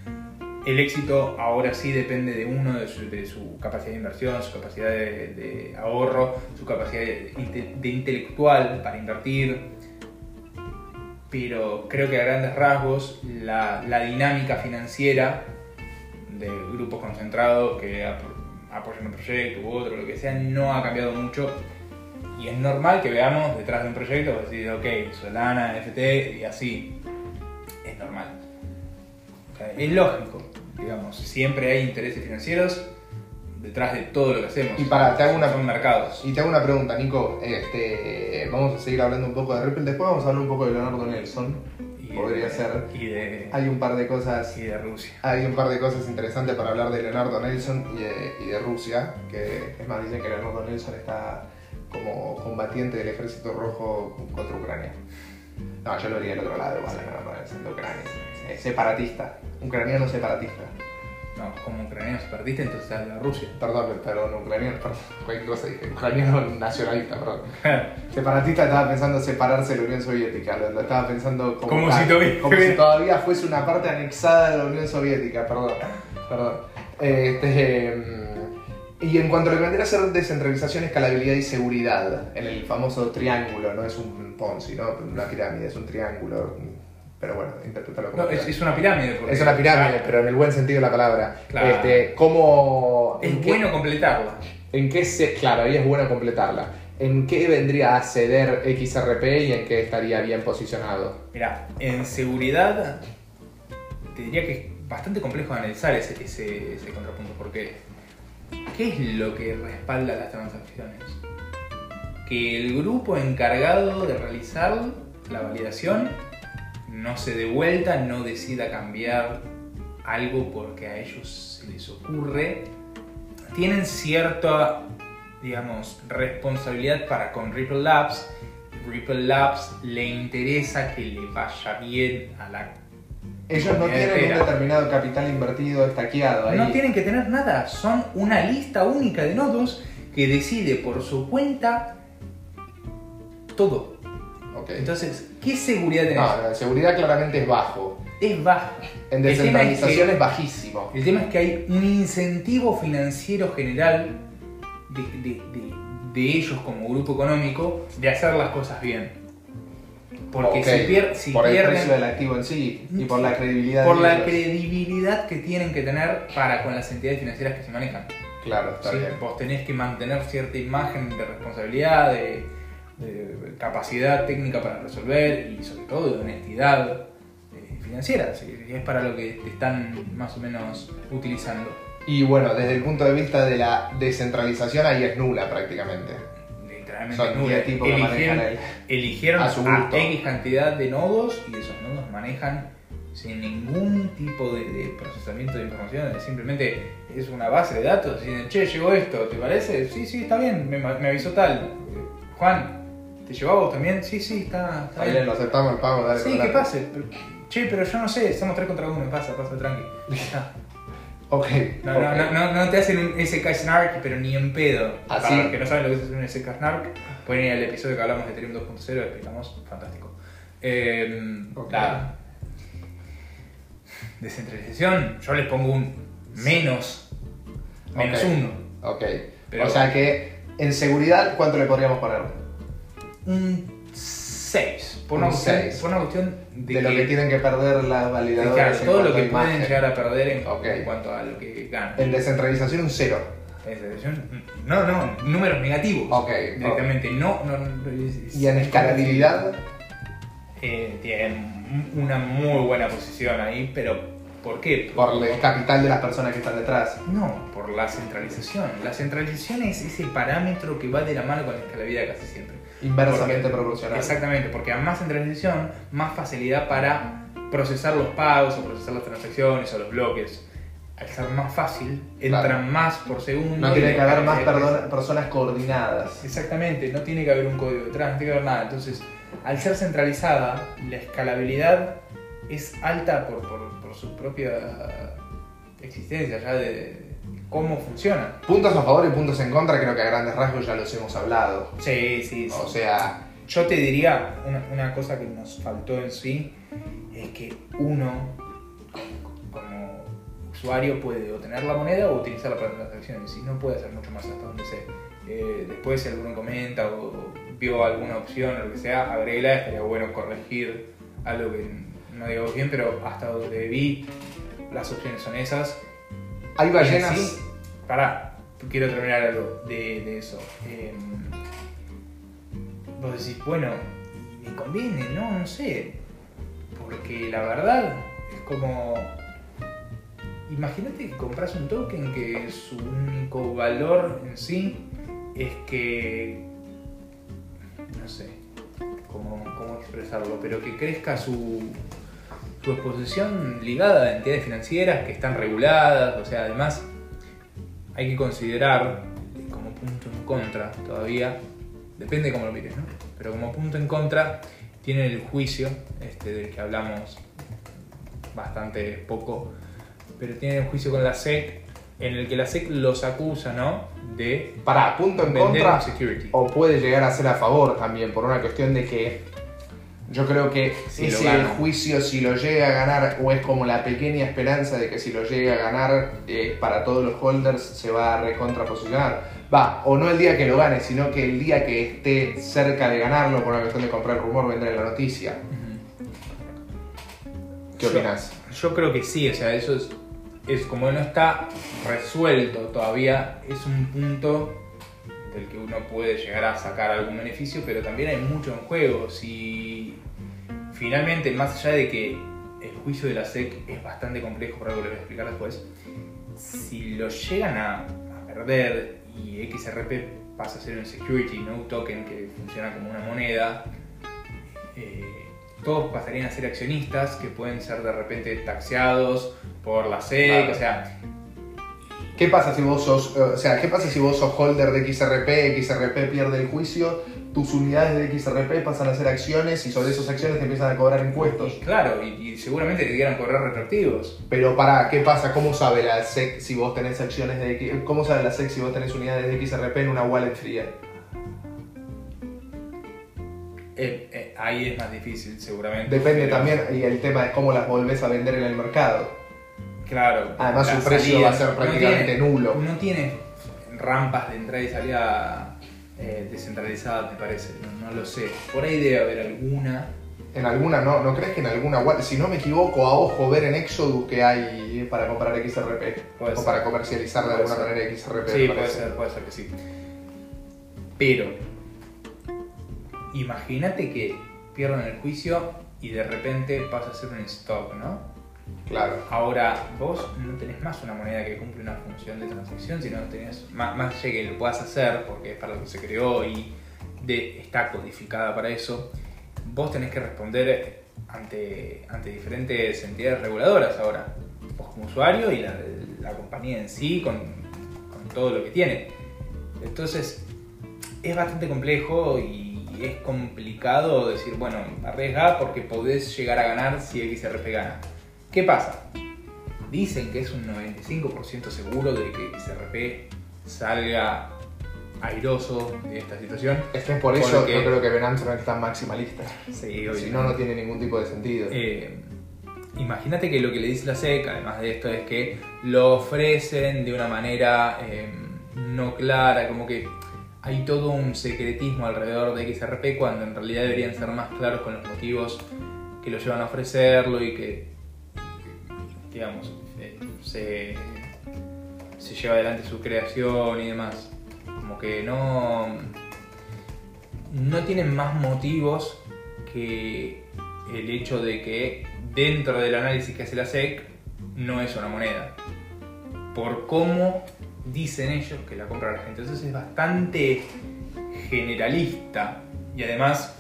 el éxito ahora sí depende de uno, de su, capacidad de inversión, su capacidad de, ahorro, su capacidad de intelectual para invertir. Pero creo que a grandes rasgos la, la dinámica financiera de grupos concentrados que ap- apoyan un proyecto u otro, lo que sea, no ha cambiado mucho. Y es normal que veamos detrás de un proyecto, decir, ok, Solana, NFT y así. Es normal. Es lógico, digamos. Siempre hay intereses financieros detrás de todo lo que hacemos. Y para, te hago una, Son mercados. y te hago una pregunta, Nico. Este, vamos a seguir hablando un poco de Ripple. Después vamos a hablar un poco de Leonardo Nelson. Y Podría de- ser. Y de, Hay un par de cosas y de Rusia. Hay un par de cosas interesantes para hablar de Leonardo Nelson y de, y de Rusia, que es más, dicen que Leonardo Nelson está como combatiente del ejército rojo contra Ucrania. No, yo lo haría del otro lado, igual, Leonardo Nelson, de Ucrania. Es separatista, ucraniano separatista. No, como ucraniano separatista, entonces habla de Rusia. Perdón, perdón, ucraniano, perdón, [LAUGHS] cualquier cosa dije, ucraniano nacionalista, perdón. [LAUGHS] Separatista estaba pensando separarse de la Unión Soviética, lo, lo estaba pensando como, Como si todavía- como si [LAUGHS] todavía fuese una parte anexada de la Unión Soviética, perdón. perdón. Este, mm, y en cuanto a lo que vendría a ser descentralización, escalabilidad y seguridad, en el famoso triángulo, no es un Ponzi, ¿no? una pirámide, es un triángulo, pero bueno, interprétalo como No, es, es una pirámide. porque- Es una pirámide, pero en el buen sentido de la palabra. Claro. Este, ¿cómo, Es qué- bueno completarla. ¿En qué se.? Claro, ahí es bueno completarla. ¿En qué vendría a ceder XRP y en qué estaría bien posicionado? Mira, en seguridad te diría que es bastante complejo analizar ese, ese, ese contrapunto, porque ¿qué es lo que respalda las transacciones? Que el grupo encargado de realizar la validación no se dé vuelta, no decida cambiar algo porque a ellos se les ocurre. Tienen cierta, digamos, responsabilidad para con Ripple Labs. Ripple Labs le interesa que le vaya bien a la Ellos no tienen un determinado capital invertido estaqueado ahí. No tienen que tener nada, son una lista única de nodos que decide por su cuenta todo. Entonces, ¿qué seguridad tenés? no, no, seguridad claramente es bajo. Es baja. En El tema es descentralización que- es bajísimo. El tema es que hay un incentivo financiero general de, de- de- de ellos como grupo económico de hacer las cosas bien. Porque si, pier- si por el pierden precio del activo en sí y por la credibilidad por la ellos. credibilidad que tienen que tener para con las entidades financieras que se manejan. Claro, está Sí, bien. Vos tenés que mantener cierta imagen de responsabilidad, de, de capacidad técnica para resolver y sobre todo de honestidad eh, financiera. si es para lo que te están más o menos utilizando. Y bueno, desde el punto de vista de la descentralización, ahí es nula prácticamente. Literalmente Son nula. 10 tipos que Eligieron, a su. X cantidad de nodos y esos nodos manejan sin ningún tipo de, de procesamiento de información, es simplemente es una base de datos. Dicen, che, llegó esto, ¿te parece? Sí, sí, está bien, me, me avisó tal. Eh, Juan, ¿te llegó a vos también? Sí, sí, está, está bien, bien. lo aceptamos el pago, dale. Sí, que pase. Pero- che, pero yo no sé, somos tres contra uno, pasa, pasa, tranqui. Ya. Ok. No, ok. no, no, no, te hacen un SK Snark, pero ni en pedo. ¿Ah, Para los que no saben lo que es un SK Snark, pueden ir al episodio que hablamos de Ethereum 2.0 y explicamos, fantástico. Eh. Descentralización, yo les pongo un menos, menos Ok. uno. Ok. Pero- o sea que en seguridad, ¿cuánto le podríamos poner? Un 6 6. Por, Un una seis. por una cuestión de, De lo que tienen que perder las validadoras. claro, todo lo que pueden llegar a perder en, cuanto a lo que ganan. En descentralización un cero. Es decir, No, no, números negativos. Ok. Directamente, no, no, no, es- Y en es- escalabilidad, Eh, tienen una muy buena posición ahí, pero ¿por qué? por el capital de las personas que están detrás. No, por la centralización. La centralización es ese parámetro que va de la mano con la escalabilidad casi siempre. Inversamente proporcional. Exactamente, porque a más centralización, más facilidad para procesar los pagos o procesar las transacciones o los bloques. Al ser más fácil, entran Claro. más por segundo. No tiene que haber más perdona- personas coordinadas. Exactamente, no tiene que haber un código detrás, no tiene que haber nada. Entonces, al ser centralizada, la escalabilidad es alta por, por- por su propia existencia, ya de cómo funciona. Puntos a favor y puntos en contra, creo que a grandes rasgos ya los hemos hablado. Sí, sí, sí. O sea, Yo te diría, una, una cosa que nos faltó en sí, es que uno, como usuario, puede o tener la moneda o utilizarla para transacciones, y no puede hacer mucho más hasta donde sé. Eh, después, si alguno comenta o vio alguna opción o lo que sea, agrégala, estaría bueno corregir algo que no digo bien, pero hasta donde vi, las opciones son esas. Hay ballenas. Sí, pará, quiero terminar algo de, de eso. Eh, vos decís, bueno, me conviene, no, no sé. Porque la verdad es como. Imagínate que compras un token que su único valor en sí es que. No sé cómo, cómo expresarlo, pero que crezca su, su exposición ligada a entidades financieras que están reguladas, o sea, además hay que considerar como punto en contra todavía, depende cómo lo mires, ¿no? Pero como punto en contra tienen el juicio, este, del que hablamos bastante poco, pero tienen el juicio con la SEC, en el que la SEC los acusa, ¿no? De Para punto en contra o puede llegar a ser a favor también por una cuestión de que yo creo que Si ese juicio si lo llega a ganar o es como la pequeña esperanza de que si lo llega a ganar eh, para todos los holders se va a recontraposicionar. Va, o no el día que lo gane, sino que el día que esté cerca de ganarlo por una cuestión de comprar el rumor, vender la noticia. ¿Qué Yo- opinas? Yo creo que sí, o sea, eso es, es como no está resuelto todavía, es un punto del que uno puede llegar a sacar algún beneficio, pero también hay mucho en juego. Si finalmente, más allá de que el juicio de la SEC es bastante complejo, por algo les voy a explicar después, si lo llegan a, a perder y XRP pasa a ser un security, no un token que funciona como una moneda, eh, todos pasarían a ser accionistas que pueden ser de repente taxeados por la SEC, Claro. o sea, ¿Qué pasa si vos sos, eh, o sea, qué pasa si vos sos holder de XRP, XRP pierde el juicio, tus unidades de XRP pasan a ser acciones y sobre esas acciones te empiezan a cobrar impuestos? y claro, y, y seguramente te quieran correr retroactivos. Pero para, ¿qué pasa? ¿Cómo sabe la SEC si vos tenés acciones de cómo sabe la SEC si vos tenés unidades de XRP en una wallet fría? Eh, eh, ahí es más difícil seguramente. Depende pero- también y el tema es cómo las volvés a vender en el mercado. Claro. Además su precio salida- va a ser no prácticamente tiene- nulo. No tiene rampas de entrada y salida eh, descentralizadas, me parece. No, no lo sé. Por ahí debe haber alguna. En alguna, ¿no? ¿No crees que en alguna si no me equivoco, a ojo ver en Exodus que hay para comprar XRP? Puede o ser. para comercializar de Puede alguna ser. manera XRP. Sí, puede ser, puede ser que sí. Pero, imagínate que pierdan el juicio y de repente pasa a ser un stock, ¿no? Claro. Ahora, vos no tenés más una moneda que cumple una función de transacción, sino tenés más, más allá que lo puedas hacer, porque es para lo que se creó y está codificada para eso, vos tenés que responder ante, ante diferentes entidades reguladoras ahora. Vos como usuario y la, la compañía en sí con, con todo lo que tiene. Entonces, es bastante complejo y es complicado decir, bueno, arriesga porque podés llegar a ganar si XRP gana. ¿Qué pasa? Dicen que es un 95% seguro de que XRP salga airoso de esta situación. Es que por eso Porque- yo creo que Ben Armstrong es tan maximalista. Sí, Si no, no tiene ningún tipo de sentido. Eh, imagínate que lo que le dice la SEC, además de esto, es que lo ofrecen de una manera eh, no clara, como que hay todo un secretismo alrededor de XRP cuando en realidad deberían ser más claros con los motivos que lo llevan a ofrecerlo y que, digamos, eh, se, se lleva adelante su creación y demás. Como que no, no tienen más motivos que el hecho de que dentro del análisis que hace la SEC no es una moneda. Por cómo dicen ellos que la compra la gente. Entonces es bastante generalista y además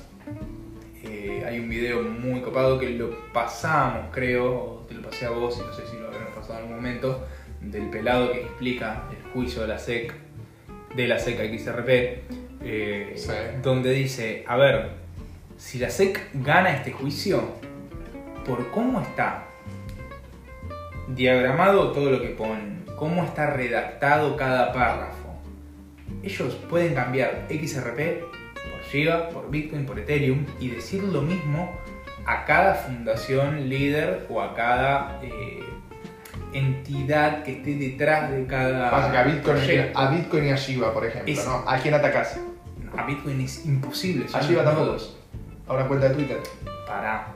eh, hay un video muy copado que lo pasamos, creo, pasé a vos y no sé si lo habremos pasado en algún momento, del pelado que explica el juicio de la SEC, de la SEC XRP, eh, Sí. donde dice, a ver, si la SEC gana este juicio, por cómo está diagramado todo lo que ponen, cómo está redactado cada párrafo. Ellos pueden cambiar XRP por Giga, por Bitcoin, por Ethereum y decir lo mismo a cada fundación líder o a cada eh, entidad que esté detrás de cada Pasa que a Bitcoin, proyecto. a Bitcoin y a Shiba, por ejemplo, Es- ¿no? ¿A quién atacás? A Bitcoin es imposible. A Shiba tampoco. A una cuenta de Twitter. Pará.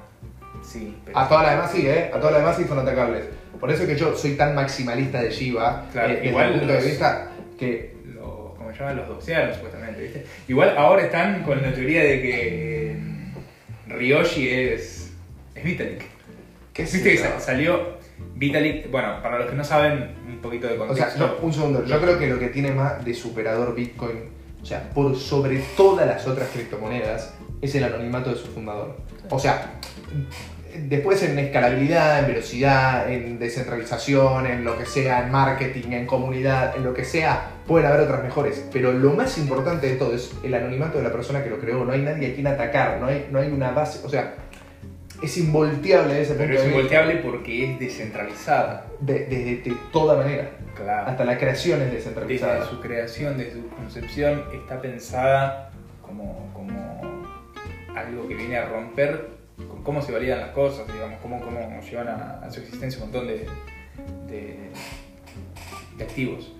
Sí, pero... A todas las demás sí, ¿eh? A todas las demás sí son atacables. Por eso es que yo soy tan maximalista de Shiba, Claro, eh, desde igual el punto los- de vista que los, ¿cómo se llaman? Los doxearon supuestamente, ¿viste? Igual ahora están con la teoría de que Ryoshi es, es Vitalik. ¿Qué es ¿Viste que sa- salió Vitalik? Bueno, para los que no saben, un poquito de O contexto. sea, no, un segundo. Yo creo que lo que tiene más de superador Bitcoin, o sea, por sobre todas las otras criptomonedas, es el anonimato de su fundador. O sea, después en escalabilidad, en velocidad, en descentralización, en lo que sea, en marketing, en comunidad, en lo que sea, pueden haber otras mejores. Pero lo más importante de todo es el anonimato de la persona que lo creó. No hay nadie a quien atacar, no hay, no hay una base. O sea, es involteable ese pero es involteable porque es descentralizada. De, de- de toda manera. Claro. Hasta la creación es Desde descentralizada. su creación, desde su concepción, está pensada como, como algo que viene a romper con cómo se validan las cosas, digamos, cómo, cómo llevan a, a su existencia un montón de, de activos.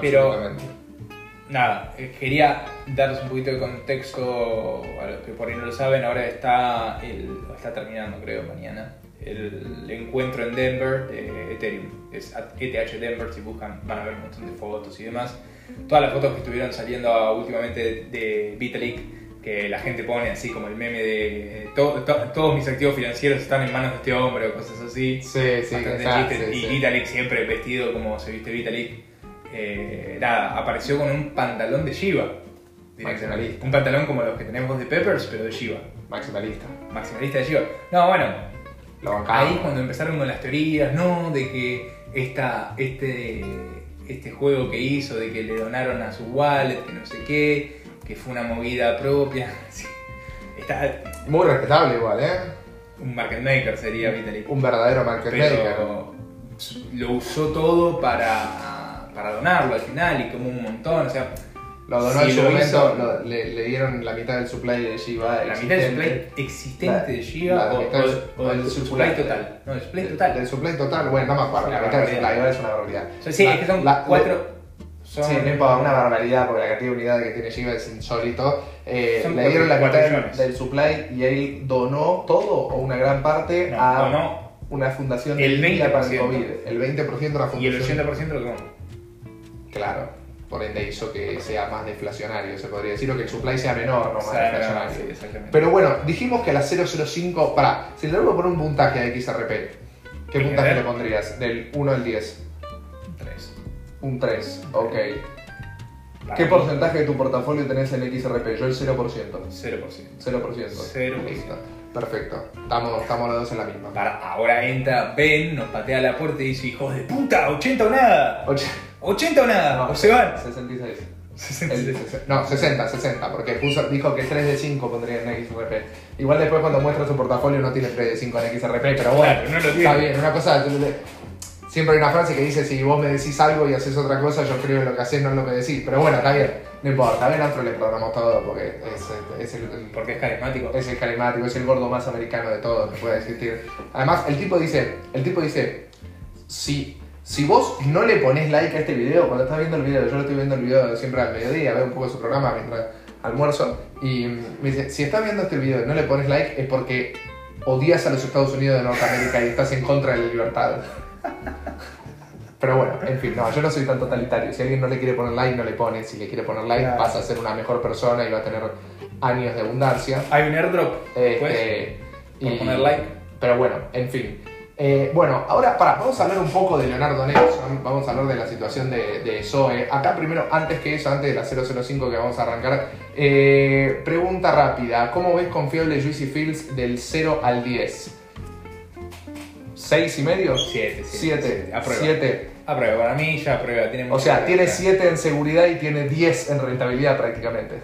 Pero-. Nada, eh, quería darles un poquito de contexto a los que por ahí no lo saben. Ahora está, el, está terminando, creo, mañana, el encuentro en Denver de Ethereum. Es ETH Denver, si buscan van a ver un montón de fotos y demás. Todas las fotos que estuvieron saliendo últimamente de, Vitalik, que la gente pone así como el meme de to- to- todos mis activos financieros están en manos de este hombre o cosas así. Sí, sí, sí, y sí. Vitalik siempre vestido como se viste Vitalik. Eh, nada, apareció con un pantalón de directamente. Maximalista. Un pantalón como los que tenemos de Peppers, pero de Shiba. Maximalista. Maximalista de Shiba. No, bueno, Lo bancamos. ahí cuando empezaron con las teorías, ¿no? De que esta, este, este juego que hizo, de que le donaron a su wallet, que no sé qué, que fue una movida propia. [LAUGHS] Sí. Está Muy respetable igual, ¿eh? un market maker sería Vitalik. Un verdadero market maker. pero lo usó todo para, para donarlo al final y como un montón, o sea, Lo donó en su lo momento, lo- le, le dieron la mitad del supply de Shiba. la mitad del supply existente La- de la o, o- o del supply total. No, el supply total. Del supply total, bueno, no me acuerdo. Una La mitad del supply igual es una barbaridad. O sea, sí, La- es que son la- cuatro. Son, Sí, no importa, una barbaridad porque la cantidad de unidades que tiene Shiba es insólito. Eh, le dieron la mitad del, millones. del supply y él donó todo o una gran parte No, a donó una fundación el India para el 20%. COVID. El 20% de la y el fundación. 80% lo tomó. Claro, por ende hizo que sea más deflacionario, se podría decir, o que el supply sea menor, no más sea, deflacionario. sí, exactamente. Pero bueno, dijimos que a la 005, pará, si le debo poner un puntaje a XRP, ¿qué ¿En puntaje le pondrías? Del 1 al 10. Tres. Un 3, ok. Para ¿Qué mí, porcentaje de tu portafolio tenés en XRP? Yo el 0%. 0%. 0%. 0%. Listo. Perfecto. Estamos, estamos los dos en la misma. Para, ahora entra Ben, nos patea la puerta y dice, hijos de puta, 80 o nada. Och- 80 o nada, no, o se van. 66. 66. El- no, 60, 60, porque puso, dijo que 3 de 5 pondría en XRP. Igual después cuando muestra su portafolio no tiene 3 de 5 en XRP, pero bueno, Claro, no lo tiene. está bien, una cosa, siempre hay una frase que dice, si vos me decís algo y haces otra cosa, yo creo en lo que haces, no en lo que decís, pero bueno, está bien, no importa, a Ben Astro le programamos todo porque es, es el, el- Porque es carismático. es el carismático, es el gordo más americano de todos que puede existir. Además, el tipo dice, el tipo dice, si, Si vos no le pones like a este video, cuando estás viendo el video, yo lo estoy viendo el video siempre al mediodía, veo un poco su programa mientras almuerzo, y me dice, si estás viendo este video y no le pones like es porque odias a los Estados Unidos de Norteamérica y estás en contra de la libertad. [LAUGHS] Pero bueno, en fin, no, yo no soy tan totalitario. Si alguien no le quiere poner like, no le pone. Si le quiere poner like, Claro. pasa a ser una mejor persona y va a tener años de abundancia. Hay un airdrop, Este, pues, por poner like. Pero bueno, en fin. Eh, bueno, ahora para, vamos a hablar un poco de Leonardo Nelson, vamos a hablar de la situación de, de Zoe. Acá primero, antes que eso, antes de la 005 que vamos a arrancar, eh, pregunta rápida, ¿cómo ves confiable Juicy Fields del 0 al 10? ¿6 y medio? 7, 7. Aprueba. 7. Aprueba, para mí ya aprueba. Tiene O sea, tiene gracia. 7 en seguridad y tiene 10 en rentabilidad prácticamente.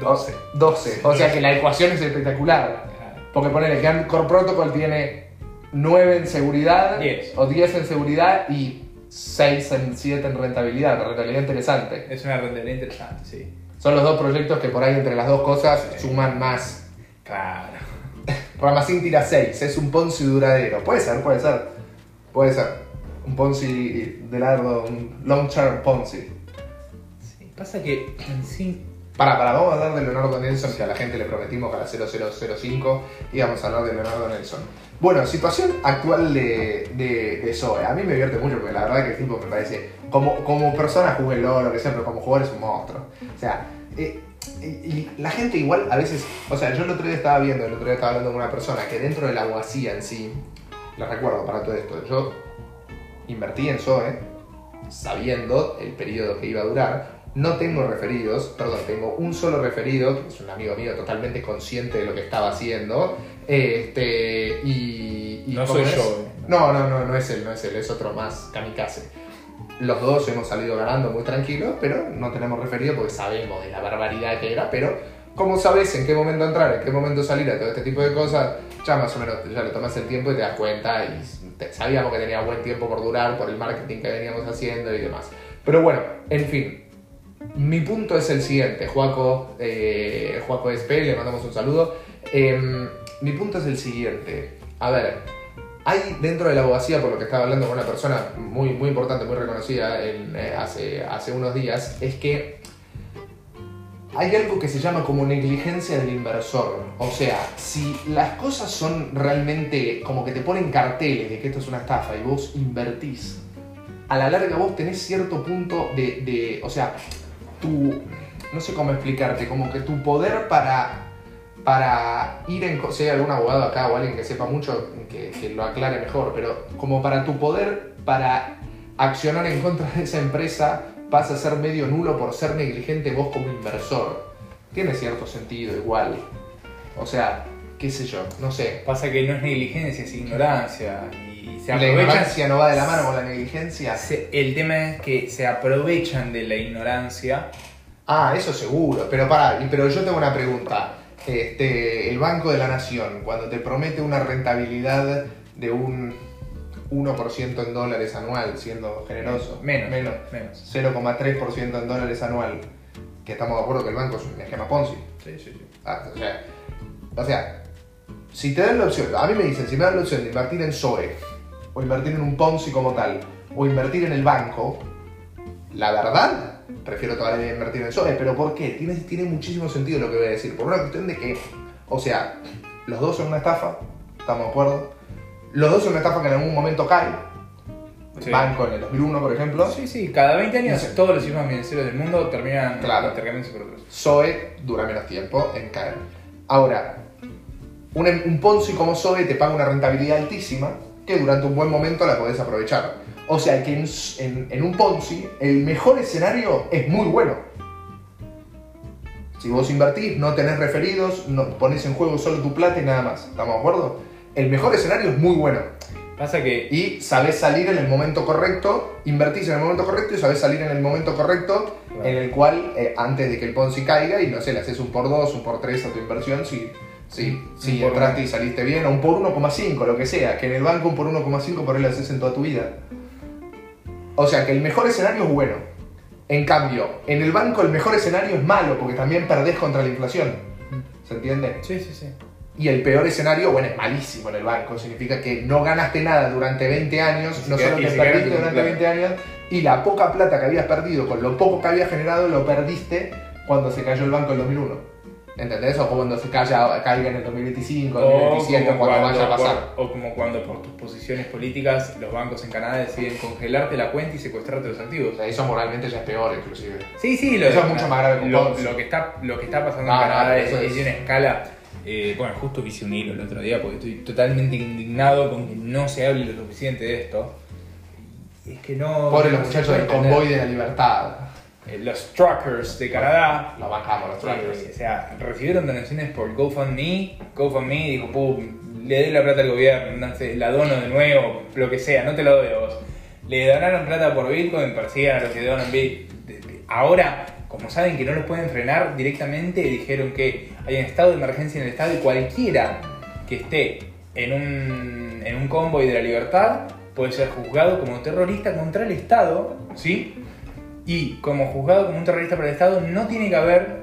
12. 12. O sea que la ecuación es espectacular. Porque ponele que Anchor Protocol tiene 9 en seguridad, 10. o 10 en seguridad y 6 en 7 en rentabilidad, rentabilidad interesante. Es una rentabilidad interesante, sí. Son los dos proyectos que por ahí entre las dos cosas suman más. Claro. [LAUGHS] Ramacín tira 6, es un Ponzi duradero. Puede ser, puede ser. Puede ser. Un Ponzi de largo, un long term Ponzi. Sí, Pasa que en [CLEARS THROAT] sí. Para, para, vamos a hablar de Leonardo Nelson, que a la gente le prometimos que a la 0005 íbamos a hablar de Leonardo Nelson. Bueno, situación actual de, de, de Zoe. A mí me divierte mucho porque la verdad que el tipo me parece, como, como persona júguelo, lo que sea, pero como jugador es un monstruo. O sea, eh, y, y la gente igual a veces, o sea, yo el otro día estaba viendo, el otro día estaba hablando con una persona que dentro de la abogacía en sí, les recuerdo para todo esto, yo invertí en Zoe sabiendo el periodo que iba a durar, no tengo referidos, perdón, tengo un solo referido, que es un amigo mío totalmente consciente de lo que estaba haciendo. Este, y, y No ¿cómo soy es? yo, eh. No, no, no, no es él, no es él, es otro más kamikaze. Los dos hemos salido ganando muy tranquilos, pero no tenemos referido porque sabemos de la barbaridad que era, pero como sabes en qué momento entrar, en qué momento salir a todo este tipo de cosas, ya más o menos ya le tomas el tiempo y te das cuenta y te- sabíamos que tenía buen tiempo por durar por el marketing que veníamos haciendo y demás. Pero bueno, en fin, mi punto es el siguiente, Juaco, eh, Juaco SP, le mandamos un saludo. Em, mi punto es el siguiente, a ver, hay dentro de la abogacía, por lo que estaba hablando con una persona muy, muy importante, muy reconocida eh, hace, hace unos días, es que hay algo que se llama como negligencia del inversor. O sea, si las cosas son realmente como que te ponen carteles de que esto es una estafa y vos invertís, a la larga vos tenés cierto punto de, de- o sea, tu, no sé cómo explicarte, como que tu poder para, para ir en, si hay algún abogado acá o alguien que sepa mucho, que, que lo aclare mejor, pero como para tu poder para accionar en contra de esa empresa pasa a ser medio nulo por ser negligente vos como inversor. Tiene cierto sentido igual. O sea, qué sé yo, no sé. Pasa que no es negligencia, es ignorancia. Y se La aprovechan. ignorancia no va de la mano con la negligencia. se- el tema es que se aprovechan de la ignorancia. Ah, eso seguro. Pero pará, pero yo tengo una pregunta. Este, el Banco de la Nación, cuando te promete una rentabilidad de un 1% en dólares anual, siendo generoso, Menos. menos Menos. 0,3% en dólares anual, que estamos de acuerdo que el banco es un esquema Ponzi. Sí, sí, sí. Ah, o, sea, o sea, si te dan la opción, a mí me dicen, si me dan la opción de invertir en SOE, o invertir en un Ponzi como tal, o invertir en el banco, la verdad, prefiero todavía invertir en SOE, pero ¿por qué? Tiene, tiene muchísimo sentido lo que voy a decir, por una cuestión de que, o sea, los dos son una estafa, estamos de acuerdo, los dos son una estafa que en algún momento cae, el Sí. banco en el 2001, por ejemplo, Sí, sí, cada 20 años todos los sistemas financieros del mundo terminan Claro. intercambiándose por otros. Zoe dura menos tiempo en caer. Ahora, un, un Ponzi como Zoe te paga una rentabilidad altísima que durante un buen momento la podés aprovechar. O sea que en, en- en un Ponzi el mejor escenario es muy bueno. Si vos invertís, no tenés referidos, no pones en juego solo tu plata y nada más. ¿Estamos de acuerdo? El mejor escenario es muy bueno. Pasa que Y sabés salir en el momento correcto, invertís en el momento correcto y sabés salir en el momento correcto Claro. en el cual, eh, antes de que el Ponzi caiga, y no sé, le haces un por dos, un por tres a tu inversión, si, si Un por entraste y saliste bien, o un por 1,5, lo que sea, que en el banco un por 1,5 por él lo haces en toda tu vida. O sea que el mejor escenario es bueno. En cambio, en el banco el mejor escenario es malo, porque también perdés contra la inflación. ¿Se entiende? Sí, sí, sí. Y el peor escenario, bueno, es malísimo en el banco. Significa que no ganaste nada durante 20 años, Y no solo queda perdiste durante plata. 20 años, y la poca plata que habías perdido con lo poco que habías generado, lo perdiste cuando se cayó el banco en 2001. ¿Entendés? O cuando se caiga, caiga en el 2025, O 2027, como cuando, cuando, vaya a pasar. por- o como cuando por tus posiciones políticas los bancos en Canadá deciden congelarte la cuenta y secuestrarte los activos. O sea, eso moralmente ya es peor, inclusive. Sí, sí, lo, Eso es mucho más grave lo, lo que está Lo que está pasando en Canadá es, es- de una escala. eh, bueno, justo hice un hilo el otro día porque estoy totalmente indignado con que no se hable lo suficiente de esto. Y es que no. Pobres los no muchachos del convoy de la libertad. Eh, Los truckers de Canadá. Lo bancamos, los. Eh, o sea, recibieron donaciones por GoFundMe. GoFundMe dijo, pum, le doy la plata al gobierno, no sé, la dono de nuevo, lo que sea, no te la doy a vos. Le donaron plata por Bitcoin, persigan a los que donan Bitcoin. Ahora, como saben que no los pueden frenar directamente, dijeron que hay un estado de emergencia en el estado y cualquiera que esté en un, en un convoy de la libertad puede ser juzgado como terrorista contra el Estado, ¿sí? Y como juzgado como un terrorista para el Estado no tiene que haber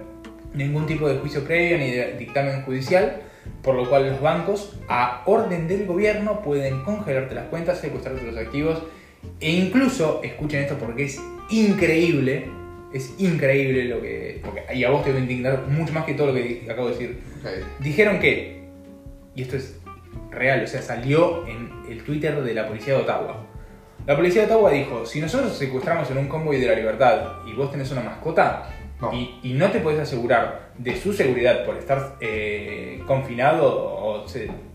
ningún tipo de juicio previo ni de dictamen judicial, por lo cual los bancos, a orden del gobierno, pueden congelarte las cuentas, secuestrarte los activos e incluso, escuchen esto porque es increíble, es increíble lo que... Porque, y a vos te voy a indignar mucho más que todo lo que acabo de decir. Dijeron que, y esto es real, o sea, salió en el Twitter de la policía de Ottawa. La policía de Ottawa dijo, si nosotros secuestramos en un convoy de la libertad y vos tenés una mascota No. y, y no te podés asegurar de su seguridad por estar eh, confinado o,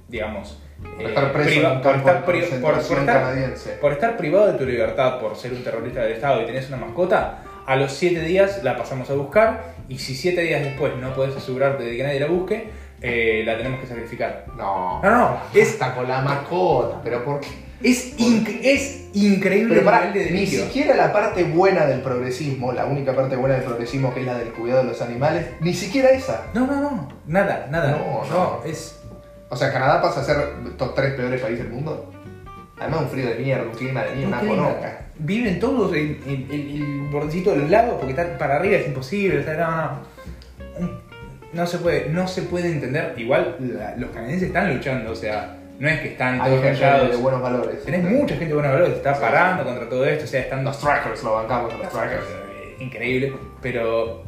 digamos, Por eh, estar preso priva- en un por estar por- estar- canadiense. por estar privado de tu libertad por ser un terrorista del Estado y tenés una mascota, a los 7 días la pasamos a buscar y si 7 días después no podés asegurarte de que nadie la busque, eh, la tenemos que sacrificar. No, No, no, es- Está con la mascota, pero ¿por qué? Es, inc- es increíble Pero el para, nivel de ni siquiera la parte buena del progresismo, la única parte buena del progresismo que es la del cuidado de los animales, ni siquiera esa. No, no, no, nada, nada. No, No, no. es... O sea, Canadá pasa a ser top 3 peores países del mundo. Además, un frío de mierda, un clima de mierda, una nada. Viven todos en, en- en el bordecito de los lagos porque estar para arriba es imposible. O sea, no, no. No se puede, no se puede entender. Igual la- los canadienses están luchando, o sea, no es que están Hay todos gente callados. de buenos valores. Tenés mucha gente de buenos valores, está Sí. parando contra todo esto, o sea, están Los trackers, lo bancamos, los trackers. Eh, increíble, pero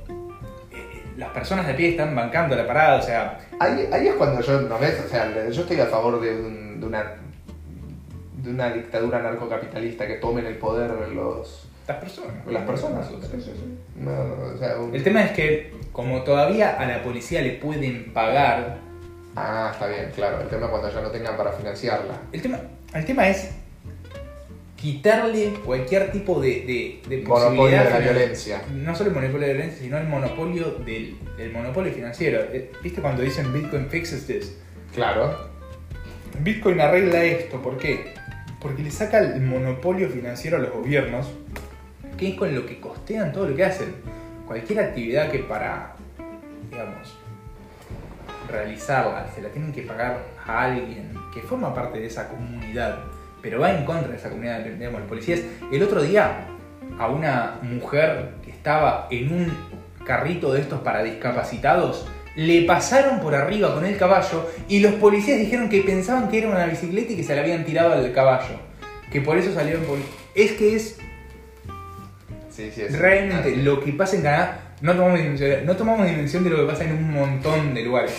eh, las personas de pie están bancando la parada, o sea, Ahí, ahí es cuando yo, ¿no ves? O sea, yo estoy a favor de, un- de una de una dictadura narcocapitalista que tomen el poder los, las personas. las personas. No, o sea, un- El tema es que como todavía a la policía le pueden pagar, Ah, está bien, claro. El tema es cuando ya no tengan para financiarla. el tema, el tema es quitarle cualquier tipo de, de, de Monopolio de la violencia. No solo el monopolio de la violencia, sino el monopolio del el monopolio financiero. Eh, ¿Viste cuando dicen Bitcoin fixes this? Claro. Bitcoin arregla esto, ¿por qué? Porque le saca el monopolio financiero a los gobiernos, que es con lo que costean todo lo que hacen. Cualquier actividad que para, digamos, realizarla se la tienen que pagar a alguien que forma parte de esa comunidad, pero va en contra de esa comunidad, digamos, los policías. El otro día, a una mujer que estaba en un carrito de estos para discapacitados, le pasaron por arriba con el caballo y los policías dijeron que pensaban que era una bicicleta y que se la habían tirado al caballo. Que por eso salieron poli- Es que es Sí, sí, es. realmente lo que pasa en Canadá. No tomamos dimensión, no tomamos dimensión de lo que pasa en un montón de lugares.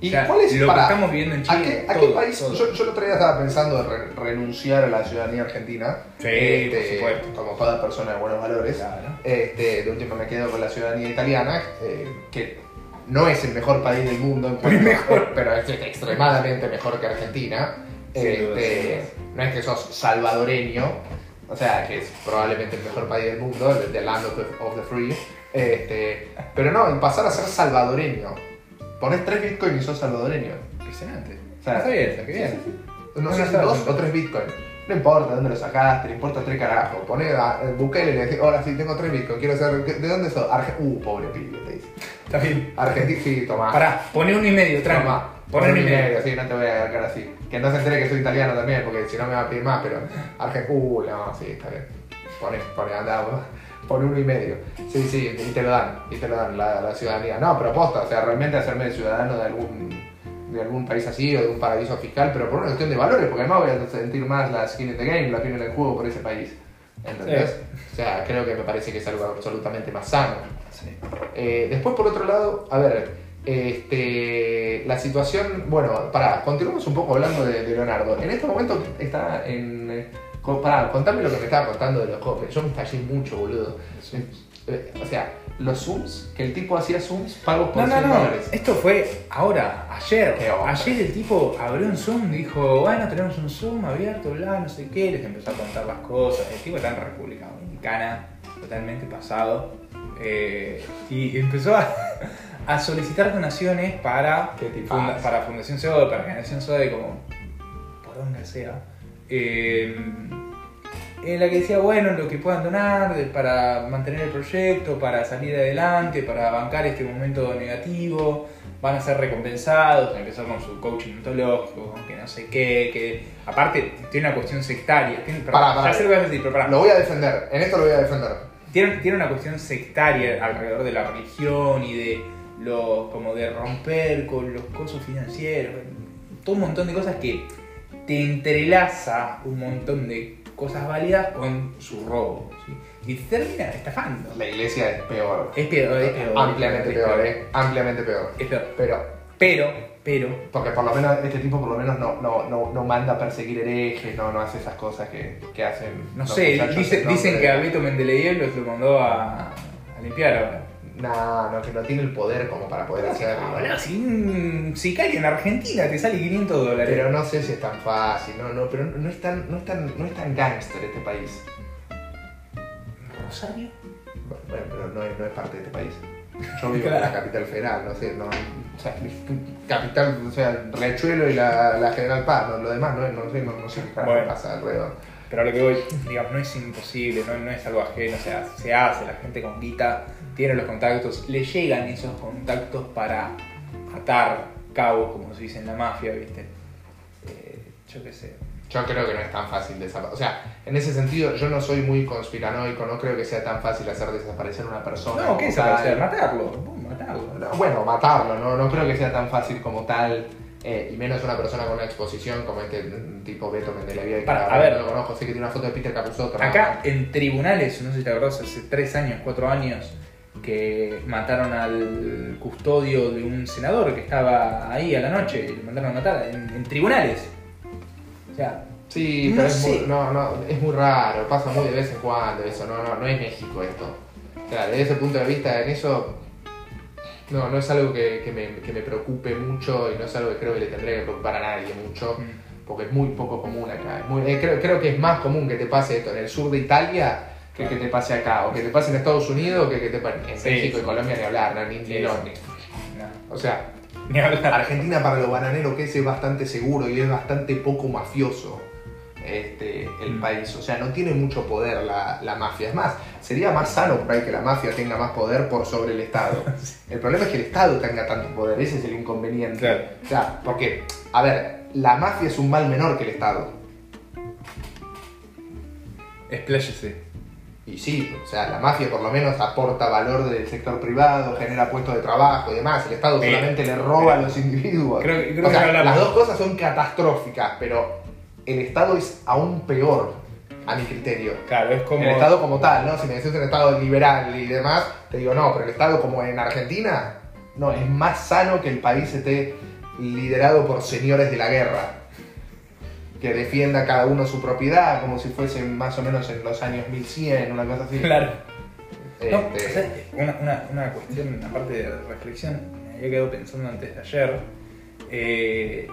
¿Y O sea, cuál es lo para- que estamos viviendo en ¿A Chile? qué, a qué todo, país? todo. Yo, yo el otro día estaba pensando en re- renunciar a la ciudadanía argentina. Sí, por supuesto. Como toda persona de buenos valores. Claro. Este, de último me quedo con la ciudadanía italiana, eh, que no es el mejor país del mundo, en cuanto- mejor. pero es extremadamente mejor que Argentina. Este, no es que sos salvadoreño, o sea, que es probablemente el mejor país del mundo, el the land of the, of the free. Este, pero no, en pasar a ser salvadoreño. Pones tres bitcoins y sos salvadoreño. Impresionante. O sea, está bien, está bien. Sí, sí, sí. No sé No, si no, dos no. o tres bitcoins. No importa dónde lo sacaste, no importa tres carajos. Poné a eh, Bukele y le decís, ahora sí tengo tres bitcoins, quiero saber, ¿de dónde sos? Arge- uh, pobre pibe, te dice. Está bien. Argentina, sí, tomá. Pará, poné uno y medio, tranqui. Poné uno y medio. sí, no te voy a agarrar así. Que no se entere que soy italiano también, porque si no me va a pedir más, pero Argentina, uh, no, sí, está bien. Poné, poné, anda, Poné uno y medio. Sí, sí, y te lo dan, y te lo dan la, la ciudadanía. No, pero posta, o sea, realmente hacerme ciudadano de algún de algún país así o de un paraíso fiscal, pero por una cuestión de valores, porque además voy a sentir más la skin in the game, la piel en el juego por ese país. ¿Entendés? O sea, creo que me parece que es algo absolutamente más sano. Sí. Eh, después, por otro lado, a ver, este, la situación, bueno, para, continuamos un poco hablando de, de Leonardo. En este momento está en... eh, Pará, contame lo que me estaba contando de los juegos. Yo me estallé mucho, boludo. Eh, O sea, los Zooms, que el tipo hacía Zooms pagos por No, no, 100 no. dólares. Esto fue ahora, ayer. Ayer el tipo abrió un Zoom y dijo, bueno, tenemos un Zoom abierto, bla, no sé qué. Les empezó a contar las cosas. El tipo está en República Dominicana, totalmente pasado. Eh, y empezó a, [LAUGHS] a solicitar donaciones para, funda- para Fundación SODE, para Generación SODE, como por donde sea. Eh, en la que decía, bueno, lo que puedan donar para mantener el proyecto, para salir adelante, para bancar este momento negativo, van a ser recompensados. Empezó con su coaching ontológico, que no sé qué, que aparte tiene una cuestión sectaria. Tiene, Pará, pará. ya sé lo vas a decir, pero pará. Lo voy a defender, en esto lo voy a defender. Tiene, tiene una cuestión sectaria alrededor de la religión y de lo, como de romper con los costos financieros, todo un montón de cosas que te entrelaza un montón de cosas válidas con su robo. ¿sí? Y te termina estafando. La iglesia es peor. Es peor, es peor. Ampliamente es peor, ¿eh? Ampliamente peor. Es peor. Pero, Pero, pero, porque por lo menos este tipo por lo menos no, no, no, no manda a perseguir herejes, no, no hace esas cosas que, que hacen. no sé, dice- dicen que a Beto Mendeleev los lo mandó a, a limpiar ahora. No, no, que no tiene el poder como para poder hacerlo. Boludo, si un sicario en Argentina te sale 500 dólares. Pero no sé si es tan fácil, no, no, pero no es tan, no es tan, no es tan gángster este país. ¿Rosario? Bueno, pero no es, no es parte de este país. Yo vivo en la capital federal, no sé, no, o sea, capital, o sea, Riachuelo y la, la General Paz, no, lo demás no, no sé, no, no sé qué Bueno. pasa alrededor. Pero a lo que voy, digamos, no es imposible, no, no es algo ajeno, o sea, se hace, la gente con guita tiene los contactos, le llegan esos contactos para atar cabos, como se dice en la mafia, ¿viste? Eh, yo qué sé. Yo creo que no es tan fácil desaparecer. O sea, en ese sentido, yo no soy muy conspiranoico, no creo que sea tan fácil hacer desaparecer una persona. No, ¿qué hacer? Matarlo, matarlo. No, Bueno, matarlo, no, no creo que sea tan fácil como tal. eh, y menos una persona con una exposición como este mm, tipo Beto Mendelevia. que Para, a ver. no lo conozco, sé que tiene una foto de Peter Capusotto. Acá en tribunales, no sé si te acordás, hace tres años, cuatro años, que mataron al custodio de un senador que estaba ahí a la noche y lo mandaron a matar en, en tribunales. O sea, Sí, No pero es, sé. muy, no, no, es muy raro, pasa muy de vez en cuando eso, no, no, no es México esto. O sea, desde ese punto de vista, en eso, no, no es algo que, que me, que me preocupe mucho y no es algo que creo que le tendría que preocupar a nadie mucho, porque es muy poco común acá. Es muy- eh, creo, creo que es más común que te pase esto en el sur de Italia que que te pase acá, o que te pase en Estados Unidos que que te pase en Sí, México y. Colombia ni hablar, no, ni, ni no, O sea, ni. Argentina para los bananeros que es, es bastante seguro y es bastante poco mafioso este, el Mm. país. O sea, no tiene mucho poder la, la mafia. Es más, sería más sano por ahí que la mafia tenga más poder por sobre el Estado. [LAUGHS] El problema es que el Estado tenga tanto poder, ese es el inconveniente. Claro. O sea, porque, a ver, la mafia es un mal menor que el Estado. Expláyese. Y sí, o sea, la mafia por lo menos aporta valor del sector privado, genera puestos de trabajo y demás. El Estado Pero- solamente le roba a pero- los individuos. Creo creo o sea, que las dos cosas son catastróficas, pero el Estado es aún peor, a mi criterio. Claro, es como. El Estado como tal, ¿no? Si me decís un Estado liberal y demás, te digo no, pero el Estado como en Argentina, no, es más sano que el país esté liderado por señores de la guerra. Que defienda cada uno su propiedad, como si fuese más o menos en los años 1100, una cosa así. Claro. No, Este, o sea, una, una, una cuestión, aparte de reflexión, me había quedado pensando antes de ayer. eh,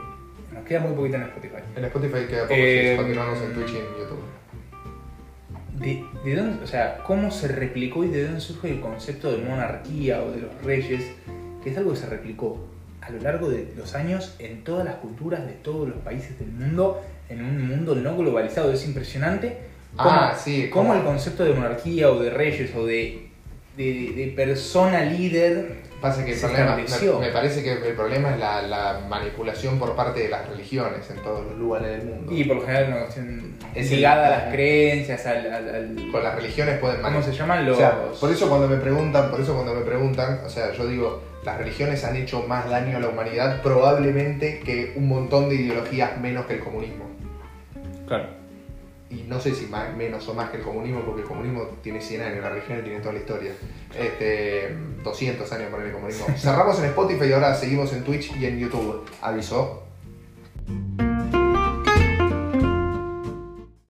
nos queda muy poquito en Spotify. en Spotify queda poco, Eh, sí, continuamos en Twitch y en YouTube. ¿De, de dónde, o sea, cómo se replicó y de dónde surge el concepto de monarquía o de los reyes? Que es algo que se replicó a lo largo de los años en todas las culturas de todos los países del mundo, en un mundo no globalizado. Es impresionante cómo, Ah, sí, cómo como- el concepto de monarquía o de reyes o de, de, de persona líder Pasa que el problema, me, me parece que el problema es la, la manipulación por parte de las religiones en todos los lugares del mundo. y por lo general una cuestión Es ligada el- a las creencias, al... al- al- Con las religiones pueden ¿Cómo manipular. se llaman los...? O sea, por eso cuando me preguntan, por eso cuando me preguntan, o sea, yo digo, las religiones han hecho más daño a la humanidad probablemente que un montón de ideologías menos que el comunismo. Claro. Y no sé si más, menos o más que el comunismo, porque el comunismo tiene 100 años, la religión tiene toda la historia. Este, 200 años por el comunismo. [LAUGHS] Cerramos en Spotify y ahora seguimos en Twitch y en YouTube. Avisó.